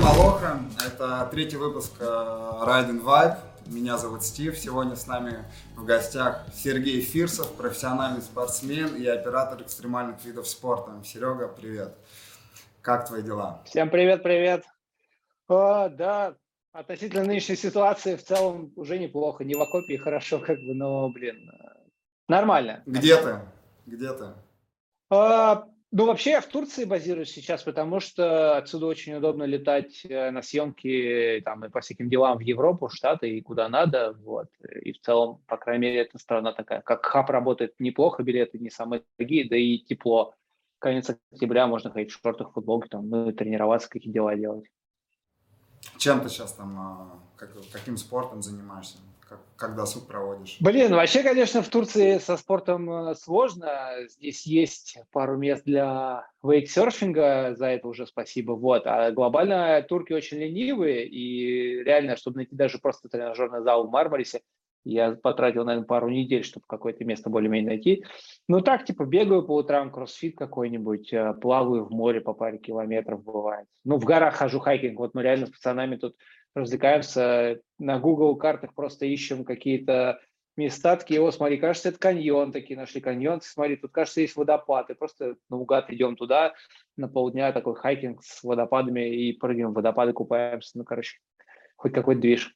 Всем алоха, это третий выпуск э, Ride Vibe. Меня зовут Стив. Сегодня с нами в гостях Сергей Фирсов, профессиональный спортсмен и оператор экстремальных видов спорта. Серега, привет. Как твои дела? Всем привет, привет. О, да, относительно нынешней ситуации в целом уже неплохо. Не в окопе хорошо, как бы, но, блин, нормально. Где ты? Где ты? А, ну, вообще я в Турции базируюсь сейчас, потому что отсюда очень удобно летать э, на съемки там, и по всяким делам в Европу, в Штаты и куда надо. Вот. И в целом, по крайней мере, эта страна такая. Как хаб работает неплохо, билеты не самые дорогие, да и тепло. Конец октября можно ходить в шортах, футболке, там, ну, тренироваться, какие дела делать. Чем ты сейчас там, а, как, каким спортом занимаешься? Как досуг проводишь? Блин, вообще, конечно, в Турции со спортом э, сложно. Здесь есть пару мест для вейксерфинга, за это уже спасибо. Вот. А глобально турки очень ленивые, и реально, чтобы найти даже просто тренажерный зал в Мармарисе, я потратил, наверное, пару недель, чтобы какое-то место более-менее найти. Ну так, типа, бегаю по утрам, кроссфит какой-нибудь, э, плаваю в море по паре километров бывает. Ну, в горах хожу хайкинг. Вот мы реально с пацанами тут развлекаемся. На Google картах просто ищем какие-то места, такие, о, смотри, кажется, это каньон, такие нашли каньон, смотри, тут, кажется, есть водопад, и просто наугад идем туда, на полдня такой хайкинг с водопадами, и прыгаем в водопады, купаемся, ну, короче, хоть какой-то движ.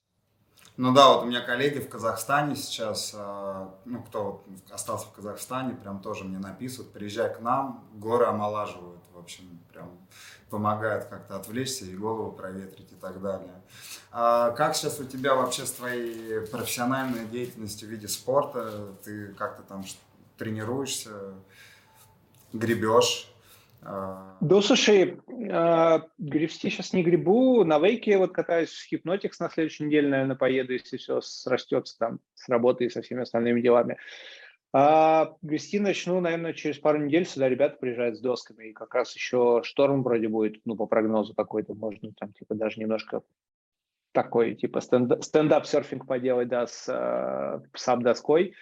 Ну да, вот у меня коллеги в Казахстане сейчас, а, ну кто остался в Казахстане, прям тоже мне написывают, приезжай к нам, горы омолаживают, в общем, прям помогает как-то отвлечься и голову проветрить и так далее. А как сейчас у тебя вообще с твоей профессиональной деятельностью в виде спорта? Ты как-то там тренируешься, гребешь? Да, слушай, гребсти сейчас не грибу, на вейке вот катаюсь в Hypnotix на следующей неделе, наверное, поеду, если все срастется там с работой и со всеми остальными делами. А грести начну, наверное, через пару недель. Сюда ребята приезжают с досками. И как раз еще шторм вроде будет, ну, по прогнозу какой-то. Можно там, типа, даже немножко такой, типа, стендап-серфинг поделать, да, с э, саб-доской.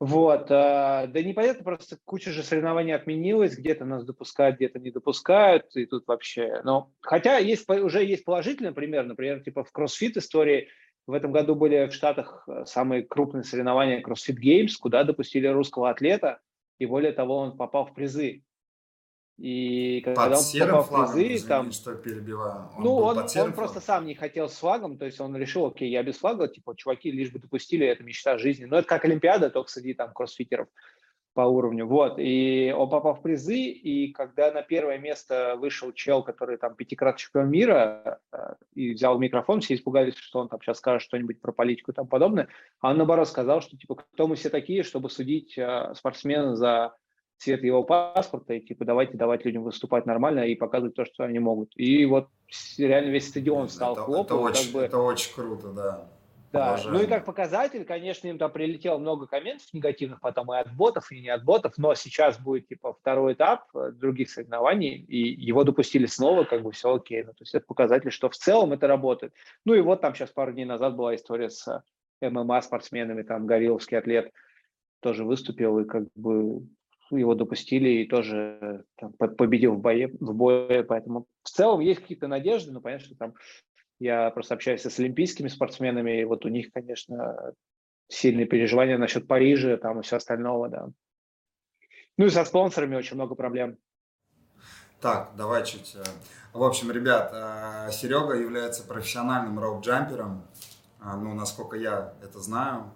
Вот, э, да непонятно, просто куча же соревнований отменилась, где-то нас допускают, где-то не допускают, и тут вообще, но, хотя есть, уже есть положительный пример, например, типа в кроссфит истории, в этом году были в Штатах э, самые крупные соревнования CrossFit Games, куда допустили русского атлета, и более того, он попал в призы. И когда под он попал флагом, в призы, извини, там, что перебиваю. Он ну, он, он просто сам не хотел с флагом, то есть он решил, окей, я без флага, типа, чуваки, лишь бы допустили, это мечта жизни. Но это как Олимпиада, только среди там кроссфитеров по уровню. Вот, и он попал в призы, и когда на первое место вышел чел, который там пятикратный чемпион мира, э, и взял микрофон, все испугались, что он там сейчас скажет что-нибудь про политику и тому подобное, а он наоборот сказал, что типа, кто мы все такие, чтобы судить э, спортсмена за цвет его паспорта, и типа давайте давать людям выступать нормально и показывать то, что они могут. И вот реально весь стадион стал это, хлопать. Это, очень, бы... это очень круто, да. Да, Уважаем. ну и как показатель, конечно, им там прилетело много комментов негативных потом и от ботов, и не от ботов, но сейчас будет типа второй этап э, других соревнований, и его допустили снова, как бы все окей. Ну, то есть это показатель, что в целом это работает. Ну и вот там сейчас пару дней назад была история с ММА спортсменами, там Гавиловский атлет тоже выступил, и как бы его допустили и тоже там, победил в бое, в бое, поэтому в целом есть какие-то надежды, но понятно, что там я просто общаюсь с олимпийскими спортсменами, и вот у них, конечно, сильные переживания насчет Парижа там и все остального, да. Ну и со спонсорами очень много проблем. Так, давай чуть. Э, в общем, ребят, э, Серега является профессиональным роуп-джампером. Э, ну, насколько я это знаю,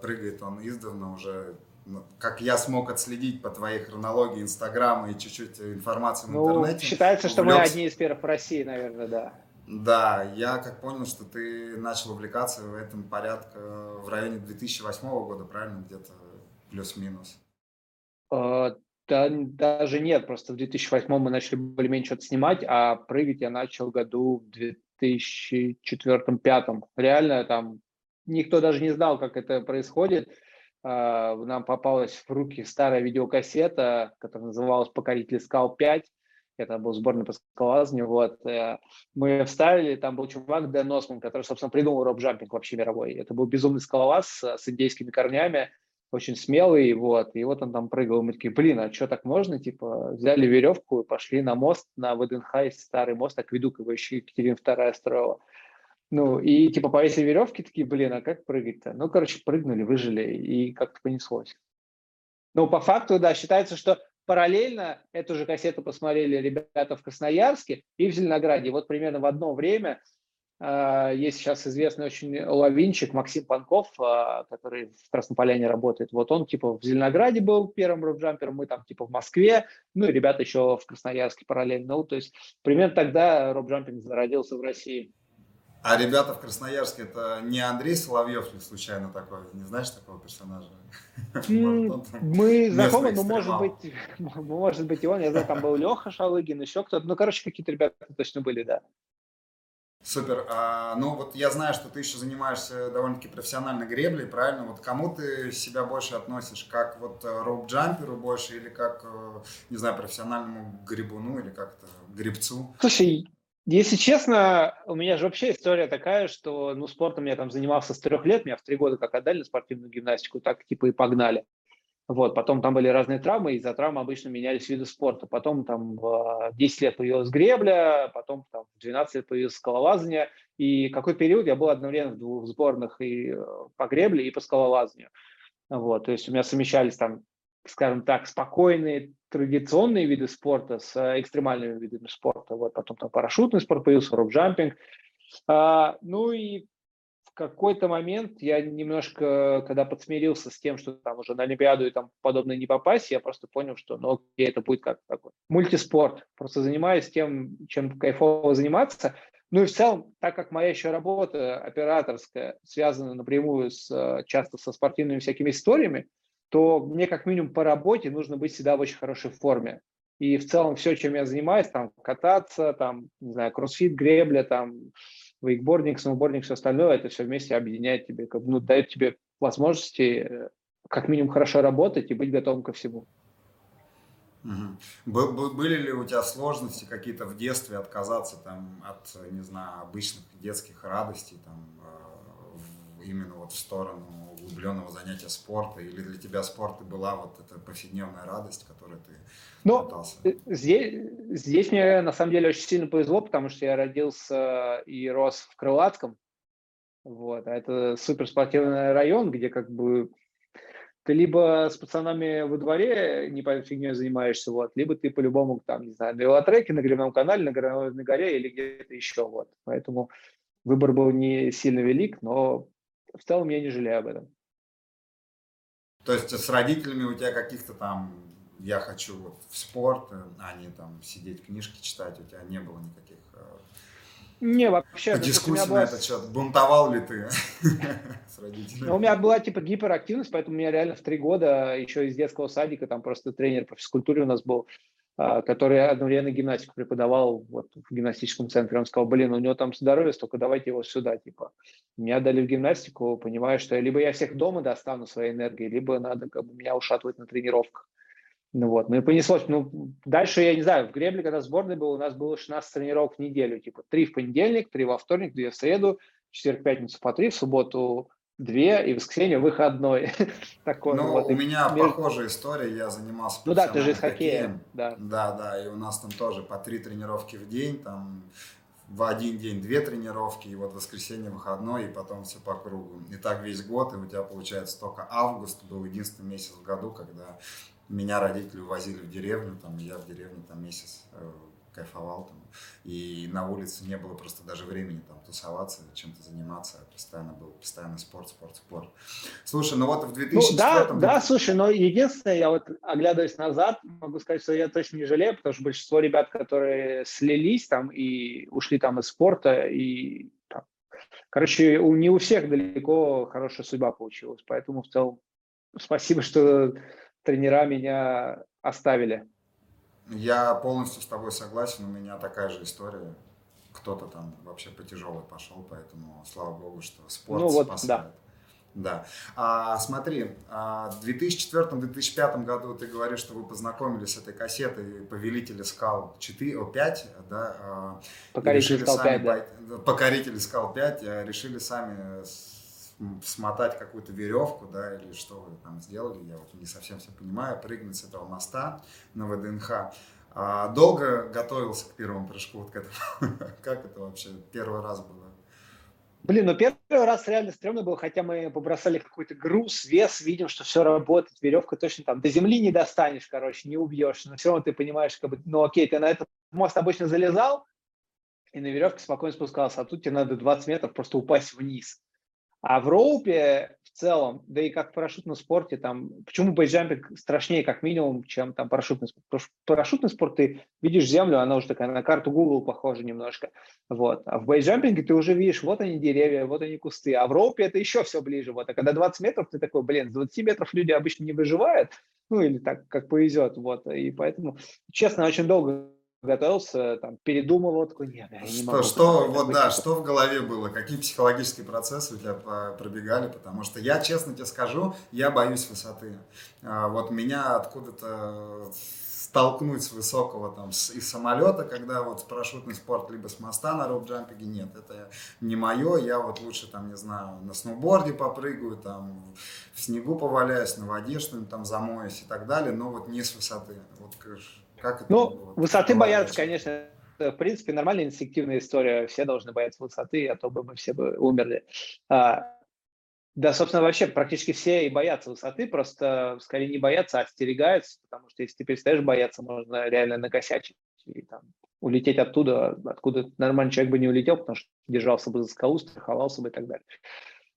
прыгает он издавна уже как я смог отследить по твоей хронологии Инстаграма и чуть-чуть информации в ну, интернете. Считается, что увлекся... мы одни из первых в России, наверное, да. Да, я как понял, что ты начал увлекаться в этом порядке в районе 2008 года, правильно, где-то плюс-минус? Uh, да, даже нет, просто в 2008 мы начали более-менее что-то снимать, а прыгать я начал году в 2004-2005. Реально там никто даже не знал, как это происходит. Uh, нам попалась в руки старая видеокассета, которая называлась «Покоритель скал 5», это был сборный по скалолазанию, вот, э, мы вставили, там был чувак Дэн Осман, который, собственно, придумал роуп-джампинг вообще мировой. Это был безумный скалолаз с, индейскими корнями, очень смелый, вот, и вот он там прыгал, мы такие, блин, а что так можно, типа, взяли веревку и пошли на мост, на ВДНХ, старый мост, акведук его еще Екатерина II строила, ну, и типа повесили веревки, такие, блин, а как прыгать-то? Ну, короче, прыгнули, выжили, и как-то понеслось. Ну, по факту, да, считается, что параллельно эту же кассету посмотрели ребята в Красноярске и в Зеленограде. Вот примерно в одно время э, есть сейчас известный очень лавинчик Максим Панков, э, который в Краснополяне работает. Вот он типа в Зеленограде был первым робджампером, мы там типа в Москве, ну и ребята еще в Красноярске параллельно. Ну, то есть примерно тогда робджампинг зародился в России. А ребята в Красноярске, это не Андрей Соловьев ли случайно такой? Не знаешь такого персонажа? Мы знакомы, но может быть, может быть и он. Я знаю, там был Леха Шалыгин, еще кто-то. Ну, короче, какие-то ребята точно были, да. Супер. А, ну вот я знаю, что ты еще занимаешься довольно-таки профессиональной греблей, правильно? Вот кому ты себя больше относишь? Как вот э, роуп-джамперу больше или как, э, не знаю, профессиональному грибуну или как-то грибцу? Слушай, если честно, у меня же вообще история такая, что ну, спортом я там занимался с трех лет, меня в три года как отдали спортивную гимнастику, так типа и погнали. Вот, потом там были разные травмы, из-за травм обычно менялись виды спорта. Потом там в 10 лет появилась гребля, потом там в 12 лет появилось скалолазание. И какой период я был одновременно в двух сборных и э, по гребле, и по скалолазанию. Вот, то есть у меня совмещались там, скажем так, спокойные традиционные виды спорта с э, экстремальными видами спорта. Вот потом там парашютный спорт появился, роуп-джампинг. А, ну и в какой-то момент я немножко, когда подсмирился с тем, что там уже на Олимпиаду и там подобное не попасть, я просто понял, что ну окей, это будет как такой мультиспорт. Просто занимаюсь тем, чем кайфово заниматься. Ну и в целом, так как моя еще работа операторская связана напрямую с, э, часто со спортивными всякими историями, то мне как минимум по работе нужно быть всегда в очень хорошей форме. И в целом все, чем я занимаюсь, там кататься, там, не знаю, кроссфит, гребля, там, вейкбординг, сноубординг, все остальное, это все вместе объединяет тебе, как, ну, дает тебе возможности э, как минимум хорошо работать и быть готовым ко всему. Угу. Были ли у тебя сложности какие-то в детстве отказаться там от, не знаю, обычных детских радостей, там, э, именно вот в сторону углубленного занятия спорта? Или для тебя спорт и была вот эта повседневная радость, которой ты ну, пытался? Э, здесь, здесь мне на самом деле очень сильно повезло, потому что я родился и рос в Крылатском. Вот, а это суперспортивный район, где как бы ты либо с пацанами во дворе не по фигней занимаешься, вот, либо ты по-любому там, не знаю, на велотреке, на гребном канале, на горной горе или где-то еще, вот. Поэтому выбор был не сильно велик, но в целом я не жалею об этом. То есть с родителями у тебя каких-то там я хочу вот в спорт, а не там сидеть книжки читать, у тебя не было никаких э, не, вообще. Дискуссия была... на этот счет. Бунтовал ли ты с родителями? Ну, у меня была типа гиперактивность, поэтому у меня реально в три года еще из детского садика, там просто тренер по физкультуре у нас был, который одновременно гимнастику преподавал вот, в гимнастическом центре. Он сказал, блин, у него там здоровье столько, давайте его сюда, типа. Меня дали в гимнастику, понимаю, что либо я всех дома достану своей энергией, либо надо как бы, меня ушатывать на тренировках. Ну вот, ну и понеслось. Ну, дальше, я не знаю, в гребле, когда сборной был, у нас было 16 тренировок в неделю, типа три в понедельник, три во вторник, две в среду, четверг, пятницу по три, в субботу две и воскресенье выходной. Такой ну, вот. у меня между... похожая история, я занимался Ну да, ты же из хоккея. Да. да, да, и у нас там тоже по три тренировки в день, там в один день две тренировки, и вот воскресенье выходной, и потом все по кругу. И так весь год, и у тебя получается только август был единственный месяц в году, когда меня родители увозили в деревню, там, я в деревне там месяц э, кайфовал там. И на улице не было просто даже времени там тусоваться, чем-то заниматься. Постоянно был постоянно спорт, спорт, спорт. Слушай, ну вот в 2004 ну, да, да, слушай, но единственное, я вот оглядываясь назад, могу сказать, что я точно не жалею, потому что большинство ребят, которые слились там и ушли там из спорта, и там, короче, у, не у всех далеко хорошая судьба получилась. Поэтому в целом спасибо, что тренера меня оставили. Я полностью с тобой согласен, у меня такая же история. Кто-то там вообще по тяжелой пошел, поэтому слава богу, что спорт ну, вот, спасает. Да. Да. А, смотри, а, в 2004-2005 году ты говоришь, что вы познакомились с этой кассетой «Повелители скал 4, 5», да? А, «Покорители скал 5», да. «Покорители скал 5», решили сами смотать какую-то веревку, да, или что вы там сделали, я вот не совсем все понимаю, прыгнуть с этого моста на ВДНХ. А долго готовился к первому прыжку, вот к этому. как это вообще первый раз было? Блин, ну первый раз реально стрёмно было, хотя мы побросали какой-то груз, вес, видим, что все работает, веревка точно там, до земли не достанешь, короче, не убьешь, но все равно ты понимаешь, как бы, ну окей, ты на этот мост обычно залезал, и на веревке спокойно спускался, а тут тебе надо 20 метров просто упасть вниз. А в роупе в целом, да и как в парашютном спорте, там, почему бейджампинг страшнее как минимум, чем там парашютный спорт? Потому что парашютный спорт ты видишь землю, она уже такая на карту Google похожа немножко. Вот. А в бейджампинге ты уже видишь, вот они деревья, вот они кусты. А в роупе это еще все ближе. Вот. А когда 20 метров, ты такой, блин, с 20 метров люди обычно не выживают, ну или так, как повезет. Вот. И поэтому, честно, очень долго готовился, там, передумывал, такой, нет, я не могу. Что, вот да, что в голове было, какие психологические процессы у тебя пробегали, потому что я, честно тебе скажу, я боюсь высоты. А, вот меня откуда-то столкнуть с высокого там с, из самолета, когда вот парашютный спорт либо с моста на роуп-джампинге, нет, это не мое, я вот лучше там, не знаю, на сноуборде попрыгаю, там в снегу поваляюсь, на воде что-нибудь там замоюсь и так далее, но вот не с высоты. Вот, как это ну, было? высоты боятся, конечно, в принципе, нормальная инстинктивная история. Все должны бояться высоты, а то бы мы все бы умерли. А, да, собственно, вообще практически все и боятся высоты, просто скорее не боятся, а остерегаются, потому что если ты перестаешь бояться, можно реально накосячить и там, улететь оттуда, откуда нормальный человек бы не улетел, потому что держался бы за скалу, страховался бы и так далее.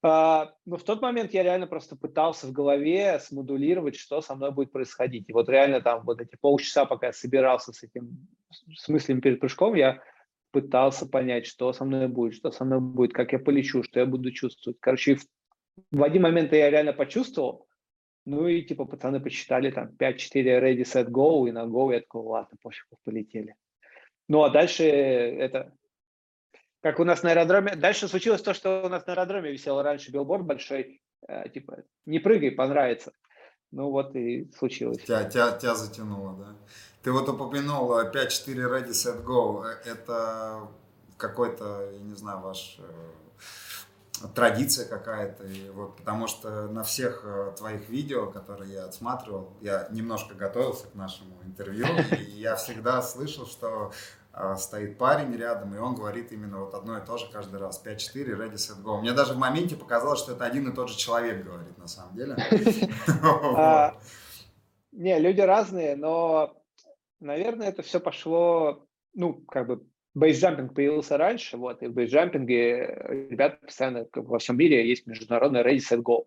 А, но в тот момент я реально просто пытался в голове смодулировать, что со мной будет происходить. И вот реально там вот эти полчаса, пока я собирался с этим с мыслями перед прыжком, я пытался понять, что со мной будет, что со мной будет, как я полечу, что я буду чувствовать. Короче, в, в один момент я реально почувствовал, ну и типа пацаны посчитали там 5-4 ready, set, go, и на go я такой, ладно, пофиг, полетели. Ну а дальше это как у нас на аэродроме. Дальше случилось то, что у нас на аэродроме висел раньше билборд большой, э, типа, не прыгай, понравится. Ну вот и случилось. Тебя, тебя, тебя затянуло, да? Ты вот упомянул 5-4 ready, set, go. Это какой-то, я не знаю, ваш э, традиция какая-то, вот, потому что на всех э, твоих видео, которые я отсматривал, я немножко готовился к нашему интервью, и я всегда слышал, что стоит парень рядом, и он говорит именно вот одно и то же каждый раз. 5-4, ready, set, go. Мне даже в моменте показалось, что это один и тот же человек говорит на самом деле. А, не, люди разные, но, наверное, это все пошло, ну, как бы, бейсджампинг появился раньше, вот, и в бейсджампинге ребята постоянно во всем мире есть международный ready, set, go.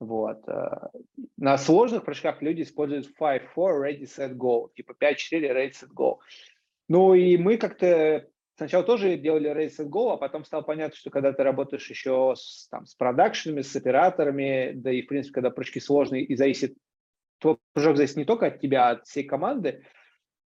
Вот. Э, на сложных прыжках люди используют 5-4, ready, set, go, типа 5-4, ready, set, go. Ну и мы как-то сначала тоже делали race and go, а потом стало понятно, что когда ты работаешь еще с, там, с продакшенами, с операторами, да и, в принципе, когда прыжки сложные и зависит, твой прыжок зависит не только от тебя, а от всей команды,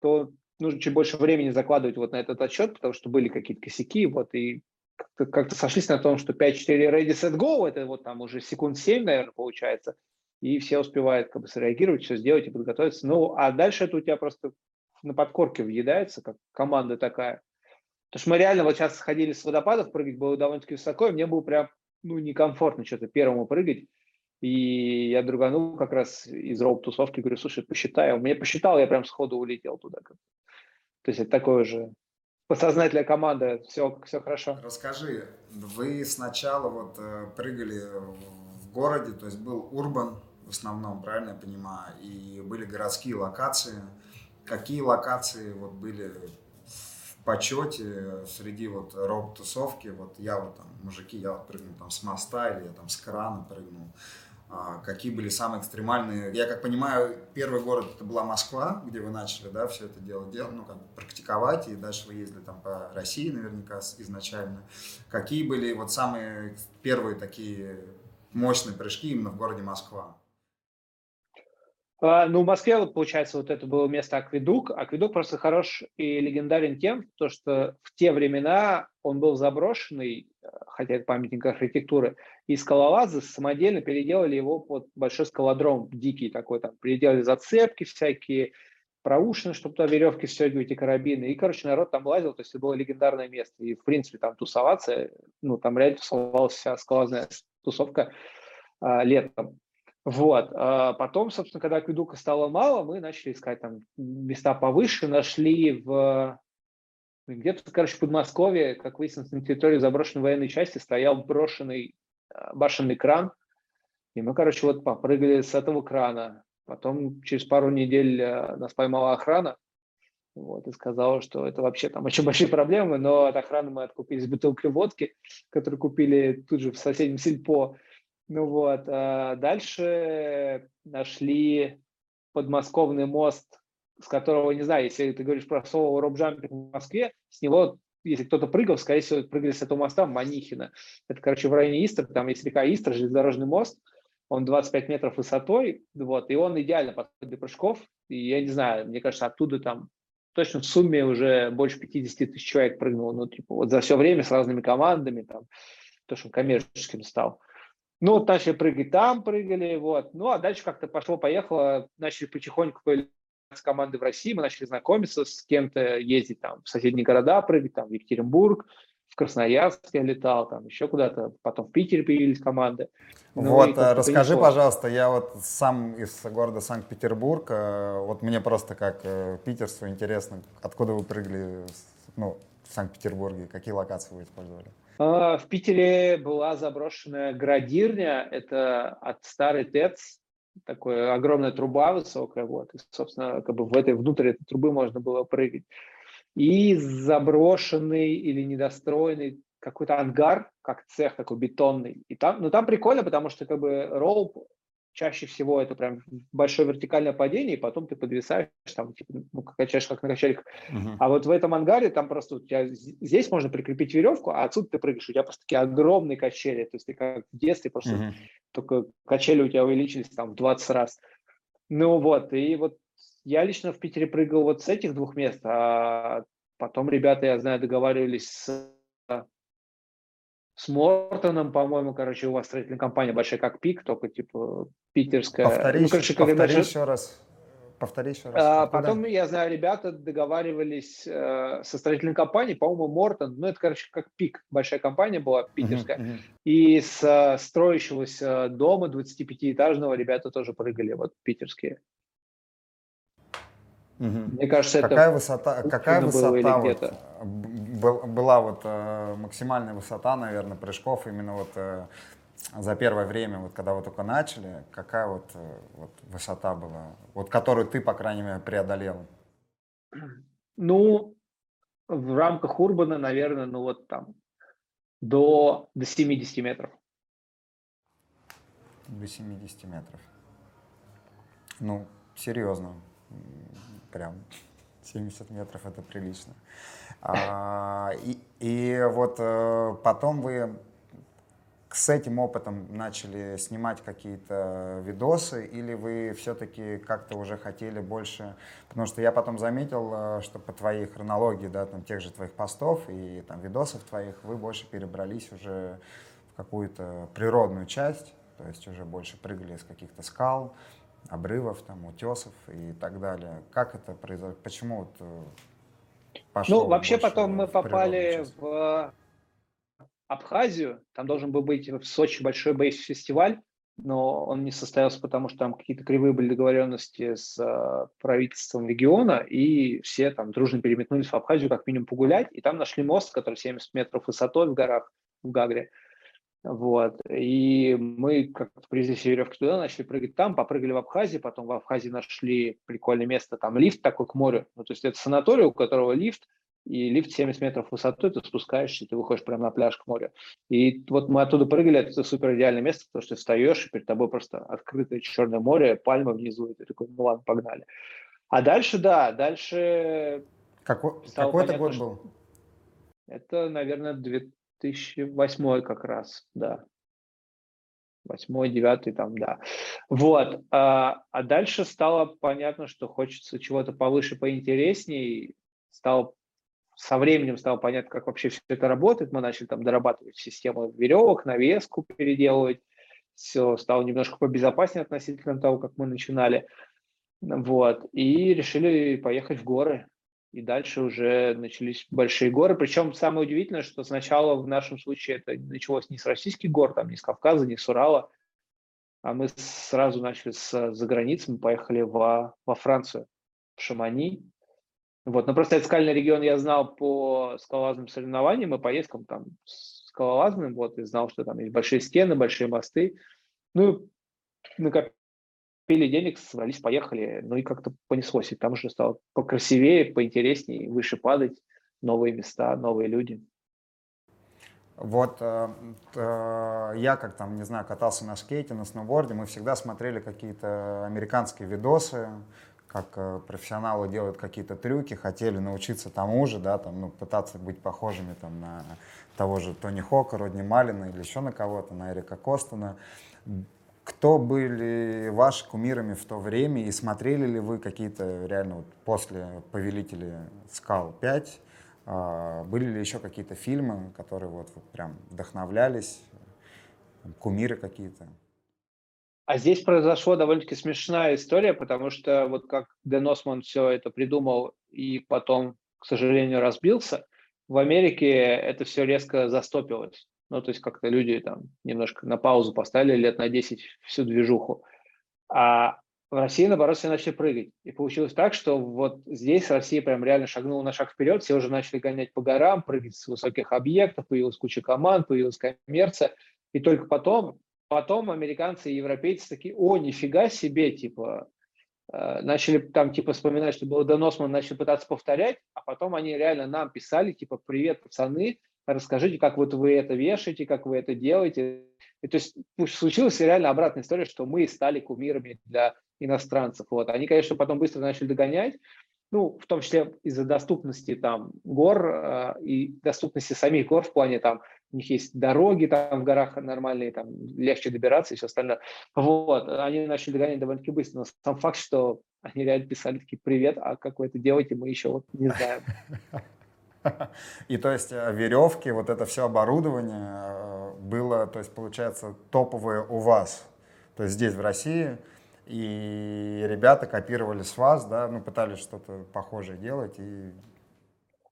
то нужно чуть больше времени закладывать вот на этот отчет, потому что были какие-то косяки, вот, и как-то, как-то сошлись на том, что 5-4 ready, set, go, это вот там уже секунд 7, наверное, получается, и все успевают как бы среагировать, все сделать и подготовиться. Ну, а дальше это у тебя просто на подкорке въедается, как команда такая. Потому что мы реально вот сейчас ходили с водопадов, прыгать было довольно-таки высоко, и мне было прям ну, некомфортно что-то первому прыгать. И я друганул как раз из роуп-тусовки, говорю, слушай, посчитай. Он мне посчитал, я прям сходу улетел туда. То есть это такое же подсознательная команда, все, все хорошо. Расскажи, вы сначала вот э, прыгали в городе, то есть был урбан в основном, правильно я понимаю, и были городские локации – какие локации вот были в почете среди вот рок-тусовки, вот я вот там, мужики, я вот прыгнул там с моста или я там с крана прыгнул, а, какие были самые экстремальные, я как понимаю, первый город это была Москва, где вы начали, да, все это дело делать, ну, как бы практиковать, и дальше вы ездили там по России наверняка изначально. Какие были вот самые первые такие мощные прыжки именно в городе Москва? А, ну, в Москве, получается, вот это было место Акведук. Акведук просто хорош и легендарен тем, то, что в те времена он был заброшенный, э, хотя это памятник архитектуры, и скалолазы самодельно переделали его под большой скалодром, дикий такой, там, переделали зацепки всякие, проушины, чтобы туда веревки стегивать и карабины. И, короче, народ там лазил, то есть это было легендарное место. И, в принципе, там тусоваться, ну, там реально тусовалась вся скалолазная тусовка а, летом. Вот. А потом, собственно, когда акведука стало мало, мы начали искать там места повыше, нашли в где-то, короче, в Подмосковье, как выяснилось, на территории заброшенной военной части стоял брошенный а, башенный кран, и мы, короче, вот попрыгали с этого крана. Потом через пару недель а, нас поймала охрана, вот, и сказала, что это вообще там очень большие проблемы, но от охраны мы откупились бутылкой водки, которую купили тут же в соседнем сельпо. Ну вот, а дальше нашли подмосковный мост, с которого, не знаю, если ты говоришь про соло робджампинг в Москве, с него, если кто-то прыгал, скорее всего, прыгали с этого моста в Манихино. Это, короче, в районе Истра, там есть река Истра, железнодорожный мост, он 25 метров высотой, вот, и он идеально подходит для прыжков, и я не знаю, мне кажется, оттуда там точно в сумме уже больше 50 тысяч человек прыгнуло, ну, типа, вот за все время с разными командами, там, то, что он коммерческим стал. Ну, начали прыгать там, прыгали, вот. Ну, а дальше как-то пошло-поехало, начали потихоньку появляться команды в России, мы начали знакомиться с кем-то, ездить там в соседние города, прыгать там в Екатеринбург, в Красноярск я летал, там еще куда-то, потом в Питере появились команды. Ну, вот, э, расскажи, понесло. пожалуйста, я вот сам из города Санкт-Петербург, э, вот мне просто как э, питерцу интересно, откуда вы прыгали ну, в Санкт-Петербурге, какие локации вы использовали? А, в Питере была заброшенная градирня, это от старой ТЭЦ, такая огромная труба высокая, вот, и, собственно, как бы в этой, внутрь этой трубы можно было прыгать. И заброшенный или недостроенный какой-то ангар, как цех такой бетонный. И там, ну там прикольно, потому что как бы роуп чаще всего это прям большое вертикальное падение, и потом ты подвисаешь, там, типа, ну, качаешь как на качельках. Uh-huh. А вот в этом ангаре там просто у тебя здесь можно прикрепить веревку, а отсюда ты прыгаешь, у тебя просто такие огромные качели, то есть ты как в детстве просто uh-huh. только качели у тебя увеличились там в 20 раз. Ну вот, и вот я лично в Питере прыгал вот с этих двух мест, а потом ребята, я знаю, договаривались с с Мортоном, по-моему, короче, у вас строительная компания большая, как ПИК, только типа питерская. Повтори, ну, короче, повтори даже... еще раз. Повтори еще раз. А, потом, я знаю, ребята договаривались э, со строительной компанией, по-моему, Мортон, ну, это, короче, как ПИК, большая компания была питерская. Uh-huh, uh-huh. И с э, строящегося дома 25-этажного ребята тоже прыгали, вот питерские. Угу. Мне кажется, какая это высота, какая высота вот, был, была вот э, максимальная высота, наверное, прыжков именно вот э, за первое время, вот когда вы только начали, какая вот, э, вот высота была, вот которую ты, по крайней мере, преодолел? Ну, в рамках Урбана, наверное, ну вот там до, до 70 метров. До 70 метров. Ну, серьезно прям 70 метров это прилично. А, и, и вот э, потом вы с этим опытом начали снимать какие-то видосы, или вы все-таки как-то уже хотели больше, потому что я потом заметил, э, что по твоей хронологии, да, там тех же твоих постов и там видосов твоих, вы больше перебрались уже в какую-то природную часть, то есть уже больше прыгали с каких-то скал, обрывов, там, утесов и так далее. Как это произошло? Почему вот э, пошло Ну, вообще потом мы попали в Абхазию. Там должен был быть в Сочи большой бейс-фестиваль, но он не состоялся, потому что там какие-то кривые были договоренности с э, правительством региона, и все там дружно переметнулись в Абхазию как минимум погулять, и там нашли мост, который 70 метров высотой в горах в Гагре. Вот. И мы как-то привезли веревки туда, начали прыгать там, попрыгали в Абхазии, потом в Абхазии нашли прикольное место, там лифт такой к морю. Ну, то есть это санаторий, у которого лифт, и лифт 70 метров высотой, ты спускаешься, ты выходишь прямо на пляж к морю. И вот мы оттуда прыгали, это супер идеальное место, потому что ты встаешь, и перед тобой просто открытое черное море, пальма внизу, и ты такой, ну ладно, погнали. А дальше, да, дальше... Какой, какой это год был? Это, наверное, 2008 как раз, да. Восьмой, девятый там, да. Вот. А, а дальше стало понятно, что хочется чего-то повыше, поинтереснее. Стало со временем стало понятно, как вообще все это работает. Мы начали там дорабатывать систему веревок, навеску переделывать. Все стало немножко побезопаснее относительно того, как мы начинали. Вот. И решили поехать в горы. И дальше уже начались большие горы. Причем самое удивительное, что сначала в нашем случае это началось не с российских гор, там, не с Кавказа, не с Урала, а мы сразу начали с за границы, мы поехали во, во Францию, в Шамани. Вот, но просто этот скальный регион я знал по скалолазным соревнованиям и поездкам там скалолазным, вот, и знал, что там есть большие стены, большие мосты. Ну, накопили денег, собрались, поехали, ну и как-то понеслось, и там уже стало покрасивее, поинтереснее, выше падать, новые места, новые люди. Вот э, э, я, как там, не знаю, катался на скейте, на сноуборде, мы всегда смотрели какие-то американские видосы, как э, профессионалы делают какие-то трюки, хотели научиться тому же, да, там, ну, пытаться быть похожими там, на того же Тони Хока, Родни Малина или еще на кого-то, на Эрика Костона. Кто были ваши кумирами в то время и смотрели ли вы какие-то реально вот после «Повелителей скал 5» а, были ли еще какие-то фильмы, которые вот прям вдохновлялись, кумиры какие-то? А здесь произошла довольно-таки смешная история, потому что вот как Дэн Осман все это придумал и потом, к сожалению, разбился, в Америке это все резко застопилось. Ну, то есть как-то люди там немножко на паузу поставили лет на 10 всю движуху. А в России, наоборот, все начали прыгать. И получилось так, что вот здесь Россия прям реально шагнула на шаг вперед, все уже начали гонять по горам, прыгать с высоких объектов, появилась куча команд, появилась коммерция. И только потом, потом американцы и европейцы такие, о, нифига себе, типа, э, начали там типа вспоминать, что было Деносман, начали пытаться повторять, а потом они реально нам писали, типа, привет, пацаны, расскажите, как вот вы это вешаете, как вы это делаете. И то есть случилась реально обратная история, что мы стали кумирами для иностранцев. Вот. Они, конечно, потом быстро начали догонять, ну, в том числе из-за доступности там гор э, и доступности самих гор в плане там у них есть дороги там в горах нормальные, там легче добираться и все остальное. Вот, они начали догонять довольно-таки быстро. Но сам факт, что они реально писали такие, привет, а как вы это делаете, мы еще вот не знаем. И то есть э, веревки, вот это все оборудование э, было, то есть получается топовое у вас, то есть здесь в России, и ребята копировали с вас, да, ну пытались что-то похожее делать и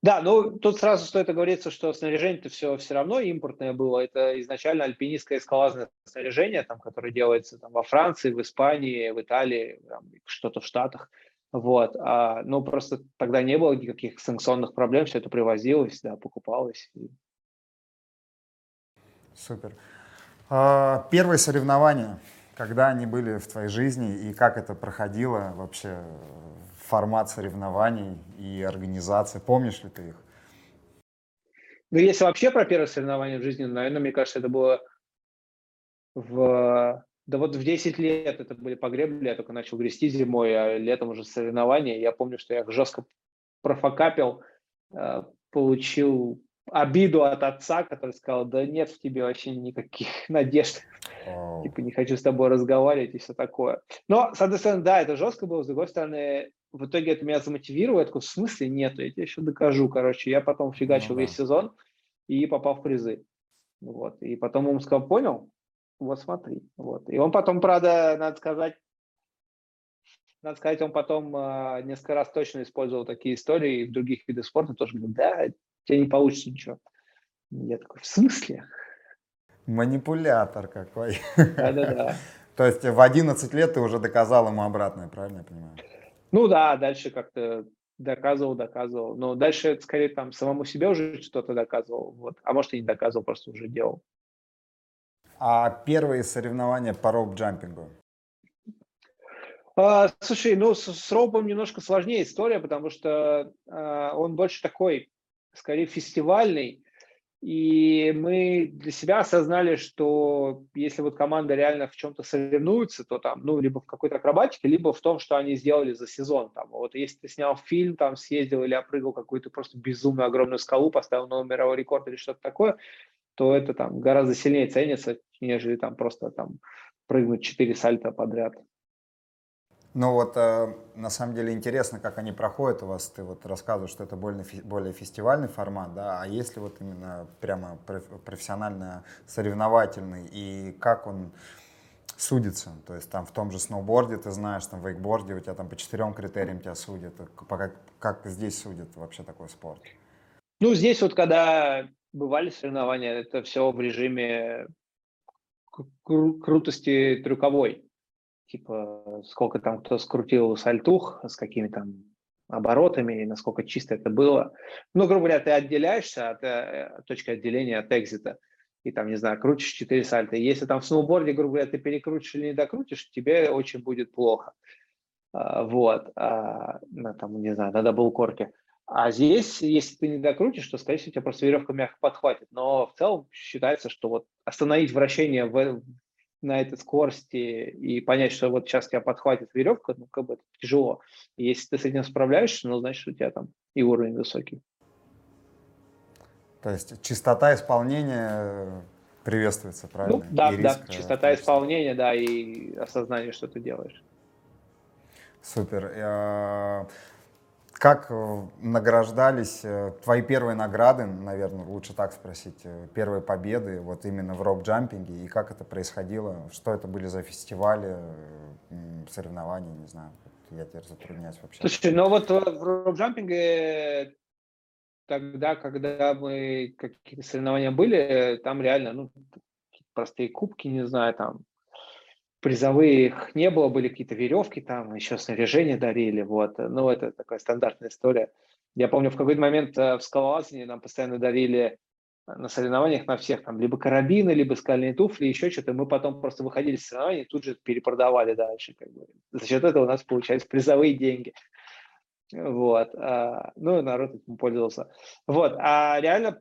да, ну тут сразу стоит оговориться, что снаряжение-то все все равно импортное было. Это изначально альпинистское скалазное снаряжение, там, которое делается там, во Франции, в Испании, в Италии, что-то в Штатах. Вот. А, ну, просто тогда не было никаких санкционных проблем, все это привозилось, да, покупалось. Супер. А, первые соревнования, когда они были в твоей жизни и как это проходило вообще, формат соревнований и организация, помнишь ли ты их? Ну, если вообще про первые соревнования в жизни, наверное, мне кажется, это было в да вот в 10 лет это были погребли, я только начал грести зимой, а летом уже соревнования. Я помню, что я жестко профокапил, э, получил обиду от отца, который сказал, да нет в тебе вообще никаких надежд. Oh. Типа не хочу с тобой разговаривать и все такое. Но, с одной стороны, да, это жестко было, с другой стороны, в итоге это меня замотивировало, я такой, в смысле нету, я тебе еще докажу, короче. Я потом фигачил весь да. сезон и попал в призы. Вот. И потом он сказал, понял, вот смотри. Вот. И он потом, правда, надо сказать, надо сказать, он потом э, несколько раз точно использовал такие истории в других видах спорта, тоже говорит, да, тебе не получится ничего. Я такой, в смысле? Манипулятор какой. Да-да-да. То есть в 11 лет ты уже доказал ему обратное, правильно я понимаю? Ну да, дальше как-то доказывал, доказывал. Но дальше, скорее, там самому себе уже что-то доказывал. Вот. А может, и не доказывал, просто уже делал. А первые соревнования по роуп-джампингу? А, слушай, ну с, с роупом немножко сложнее история, потому что а, он больше такой, скорее фестивальный. И мы для себя осознали, что если вот команда реально в чем-то соревнуется, то там, ну, либо в какой-то акробатике, либо в том, что они сделали за сезон. Там, вот если ты снял фильм, там, съездил или опрыгал какую-то просто безумно огромную скалу, поставил новый мировой рекорд или что-то такое, то это там гораздо сильнее ценится, нежели там просто там прыгнуть 4 сальта подряд. Ну вот, э, на самом деле интересно, как они проходят у вас. Ты вот рассказываешь, что это более, более фестивальный формат, да, а если вот именно прямо профессионально соревновательный, и как он судится. То есть там в том же сноуборде ты знаешь, там в вейкборде у тебя там по четырем критериям тебя судят. Как, как здесь судят вообще такой спорт? Ну, здесь вот когда бывали соревнования, это все в режиме кру- крутости трюковой. Типа, сколько там кто скрутил сальтух, с какими там оборотами, и насколько чисто это было. Ну, грубо говоря, ты отделяешься от, э, точки отделения от экзита, и там, не знаю, крутишь 4 сальта. если там в сноуборде, грубо говоря, ты перекрутишь или не докрутишь, тебе очень будет плохо. А, вот. А, на, там, не знаю, на даблкорке. А здесь, если ты не докрутишь, то, скорее всего, у тебя просто веревка мягко подхватит. Но в целом считается, что вот остановить вращение в, на этой скорости и понять, что вот сейчас тебя подхватит веревка, ну, как бы это тяжело. И если ты с этим справляешься, ну, значит, у тебя там и уровень высокий. То есть частота исполнения приветствуется, правильно? Ну, да, и да, частота исполнения, да, и осознание, что ты делаешь. Супер. Как э, награждались э, твои первые награды, наверное, лучше так спросить, э, первые победы вот именно в рок-джампинге, и как это происходило, что это были за фестивали, соревнования, не знаю, я теперь затрудняюсь вообще. Слушай, ну вот в рок-джампинге тогда, когда мы какие-то соревнования были, там реально, ну, простые кубки, не знаю, там призовые их не было, были какие-то веревки там, еще снаряжение дарили, вот. Ну, это такая стандартная история. Я помню, в какой-то момент э, в скалолазании нам постоянно дарили на соревнованиях на всех там либо карабины, либо скальные туфли, еще что-то. Мы потом просто выходили с соревнований и тут же перепродавали дальше. Как бы. За счет этого у нас получались призовые деньги. Вот. А, ну, народ этим пользовался. Вот. А реально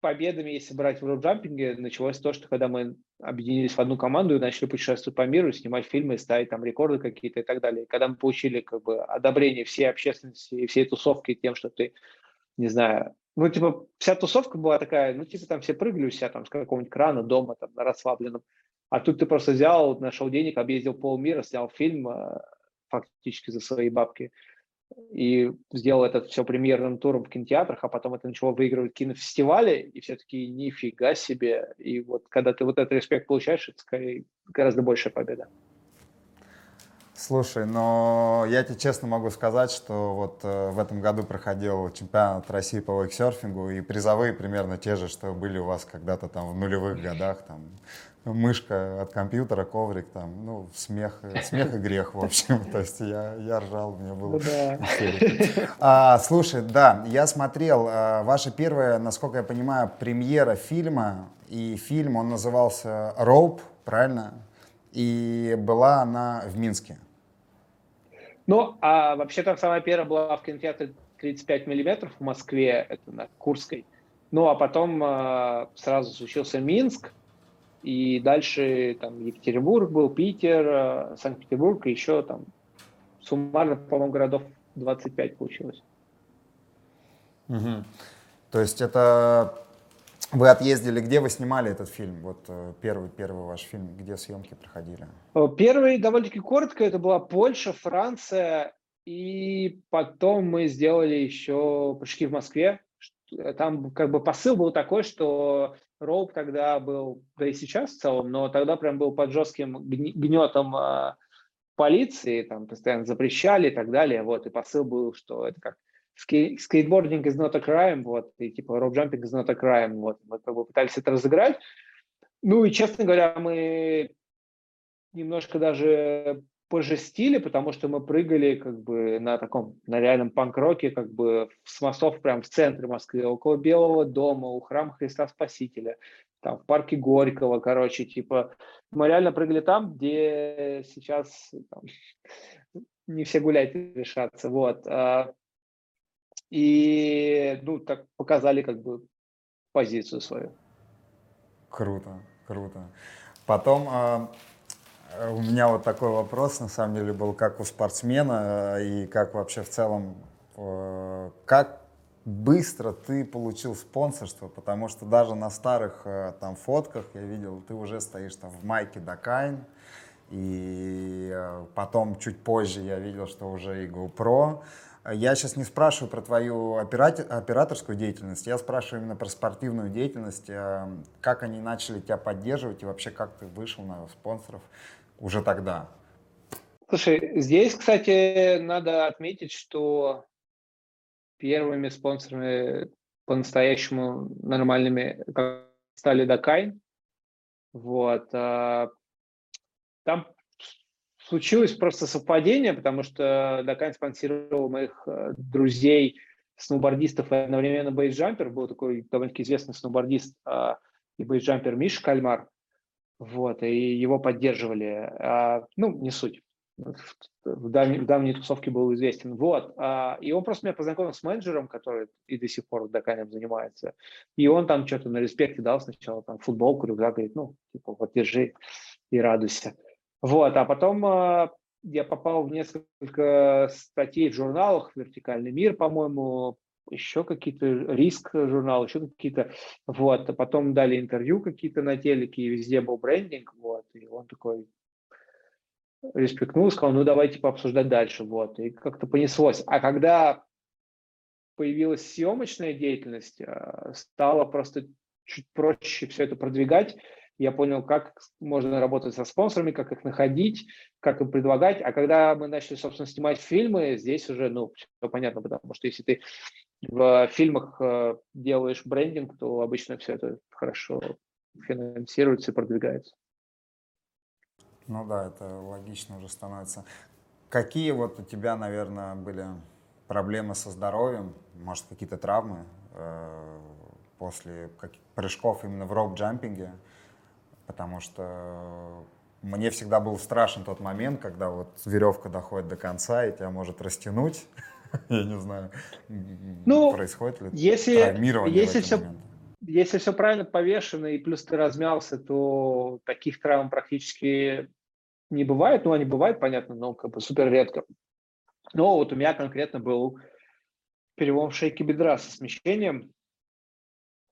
победами, если брать в роуджампинге, началось то, что когда мы объединились в одну команду и начали путешествовать по миру, снимать фильмы, ставить там рекорды какие-то и так далее. Когда мы получили как бы одобрение всей общественности и всей тусовки тем, что ты, не знаю, ну, типа, вся тусовка была такая, ну, типа, там все прыгали у себя там с какого-нибудь крана дома, там, на расслабленном. А тут ты просто взял, нашел денег, объездил полмира, снял фильм э, фактически за свои бабки и сделал это все премьерным туром в кинотеатрах, а потом это начало выигрывать кинофестивали, и все таки нифига себе. И вот когда ты вот этот респект получаешь, это скорее гораздо большая победа. Слушай, но я тебе честно могу сказать, что вот э, в этом году проходил чемпионат России по вейксерфингу, и призовые примерно те же, что были у вас когда-то там в нулевых годах, там мышка от компьютера, коврик там, ну, смех, смех и грех, в общем. То есть я, я ржал, мне было ну да. а, Слушай, да, я смотрел, а, ваша первая, насколько я понимаю, премьера фильма, и фильм, он назывался «Роуп», правильно? И была она в Минске. Ну, а вообще там самая первая была в кинотеатре 35 миллиметров в Москве, это на Курской. Ну, а потом э, сразу случился Минск, и дальше там Екатеринбург был, Питер, э, Санкт-Петербург, и еще там суммарно, по-моему, городов 25 получилось. Угу. То есть это вы отъездили, где вы снимали этот фильм? Вот э, первый, первый ваш фильм, где съемки проходили? Э, первый довольно-таки коротко, это была Польша, Франция, и потом мы сделали еще прыжки в Москве. Там как бы посыл был такой, что Роуп тогда был, да и сейчас в целом, но тогда прям был под жестким гнетом э, полиции, там постоянно запрещали и так далее, вот, и посыл был, что это как skateboarding is not a crime, вот, и типа rope jumping is not a crime, вот, мы как бы пытались это разыграть. Ну и, честно говоря, мы немножко даже пожестили, потому что мы прыгали как бы на таком, на реальном панк-роке, как бы с мостов прям в центре Москвы, около Белого дома, у храма Христа Спасителя, там в парке Горького, короче, типа, мы реально прыгали там, где сейчас там, не все гулять решатся, вот. А, и, ну, так показали как бы позицию свою. Круто, круто. Потом а, у меня вот такой вопрос, на самом деле, был как у спортсмена э, и как вообще в целом, э, как быстро ты получил спонсорство, потому что даже на старых там фотках я видел, ты уже стоишь там в майке Дакайн, и потом чуть позже я видел, что уже и GoPro. Я сейчас не спрашиваю про твою операторскую деятельность, я спрашиваю именно про спортивную деятельность, как они начали тебя поддерживать и вообще как ты вышел на спонсоров уже тогда? Слушай, здесь, кстати, надо отметить, что первыми спонсорами по-настоящему нормальными стали Dakine. Вот. А, там случилось просто совпадение, потому что Dakine спонсировал моих э, друзей, сноубордистов и одновременно бейсджамперов. Был такой довольно-таки известный сноубордист а, и бейсджампер Миша Кальмар. Вот, и его поддерживали. А, ну, не суть в давней, в давней тусовке был известен. Вот. А, и он просто меня познакомил с менеджером, который и до сих пор Даканем занимается. И он там что-то на респекте дал сначала там футболку, рюкзак, говорит, ну, типа, вот держи и радуйся. Вот. А потом а, я попал в несколько статей в журналах «Вертикальный мир», по-моему, еще какие-то риск журналы, еще какие-то, вот, а потом дали интервью какие-то на телеке, и везде был брендинг, вот, и он такой, респектнул, сказал, ну давайте пообсуждать дальше, вот, и как-то понеслось. А когда появилась съемочная деятельность, э, стало просто чуть проще все это продвигать, я понял, как можно работать со спонсорами, как их находить, как им предлагать. А когда мы начали, собственно, снимать фильмы, здесь уже, ну, все понятно, потому что если ты в фильмах э, делаешь брендинг, то обычно все это хорошо финансируется и продвигается. Ну да, это логично уже становится. Какие вот у тебя, наверное, были проблемы со здоровьем, может, какие-то травмы э, после прыжков именно в роуп-джампинге? Потому что мне всегда был страшен тот момент, когда вот веревка доходит до конца и тебя может растянуть. Я не знаю, ну, происходит ли если, травмирование если все, момент. Если все правильно повешено и плюс ты размялся, то таких травм практически не бывает, ну, они бывают, понятно, но как бы супер редко. Но вот у меня конкретно был перелом шейки бедра со смещением,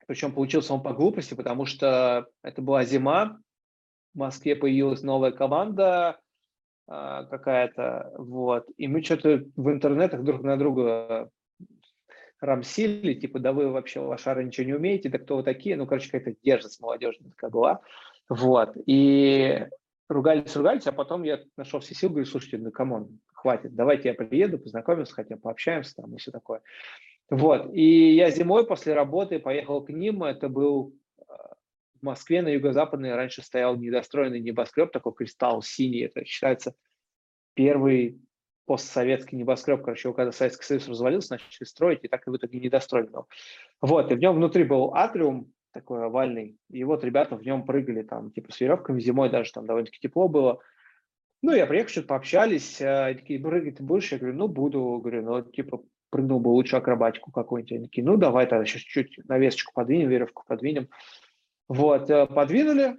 причем получился он по глупости, потому что это была зима, в Москве появилась новая команда э, какая-то, вот, и мы что-то в интернетах друг на друга рамсили, типа, да вы вообще лошары ничего не умеете, да кто вы такие, ну, короче, какая-то дерзость молодежная такая была, вот, и ругались, ругались, а потом я нашел все силы, говорю, слушайте, ну, come on, хватит, давайте я приеду, познакомимся, хотя пообщаемся там и все такое. Вот, и я зимой после работы поехал к ним, это был э, в Москве на юго-западной раньше стоял недостроенный небоскреб, такой кристалл синий, это считается первый постсоветский небоскреб, короче, его когда Советский Союз развалился, начали строить, и так и в итоге не достроили. Вот, и в нем внутри был атриум, такой овальный. И вот ребята в нем прыгали там, типа, с веревками. Зимой даже там довольно-таки тепло было. Ну, я приехал, что-то пообщались. А, такие, прыгать ты будешь? Я говорю, ну, буду. Говорю, ну, типа, прыгнул бы лучше акробатику какую-нибудь. Они такие, ну, давай тогда сейчас чуть навесочку подвинем, веревку подвинем. Вот, э, подвинули.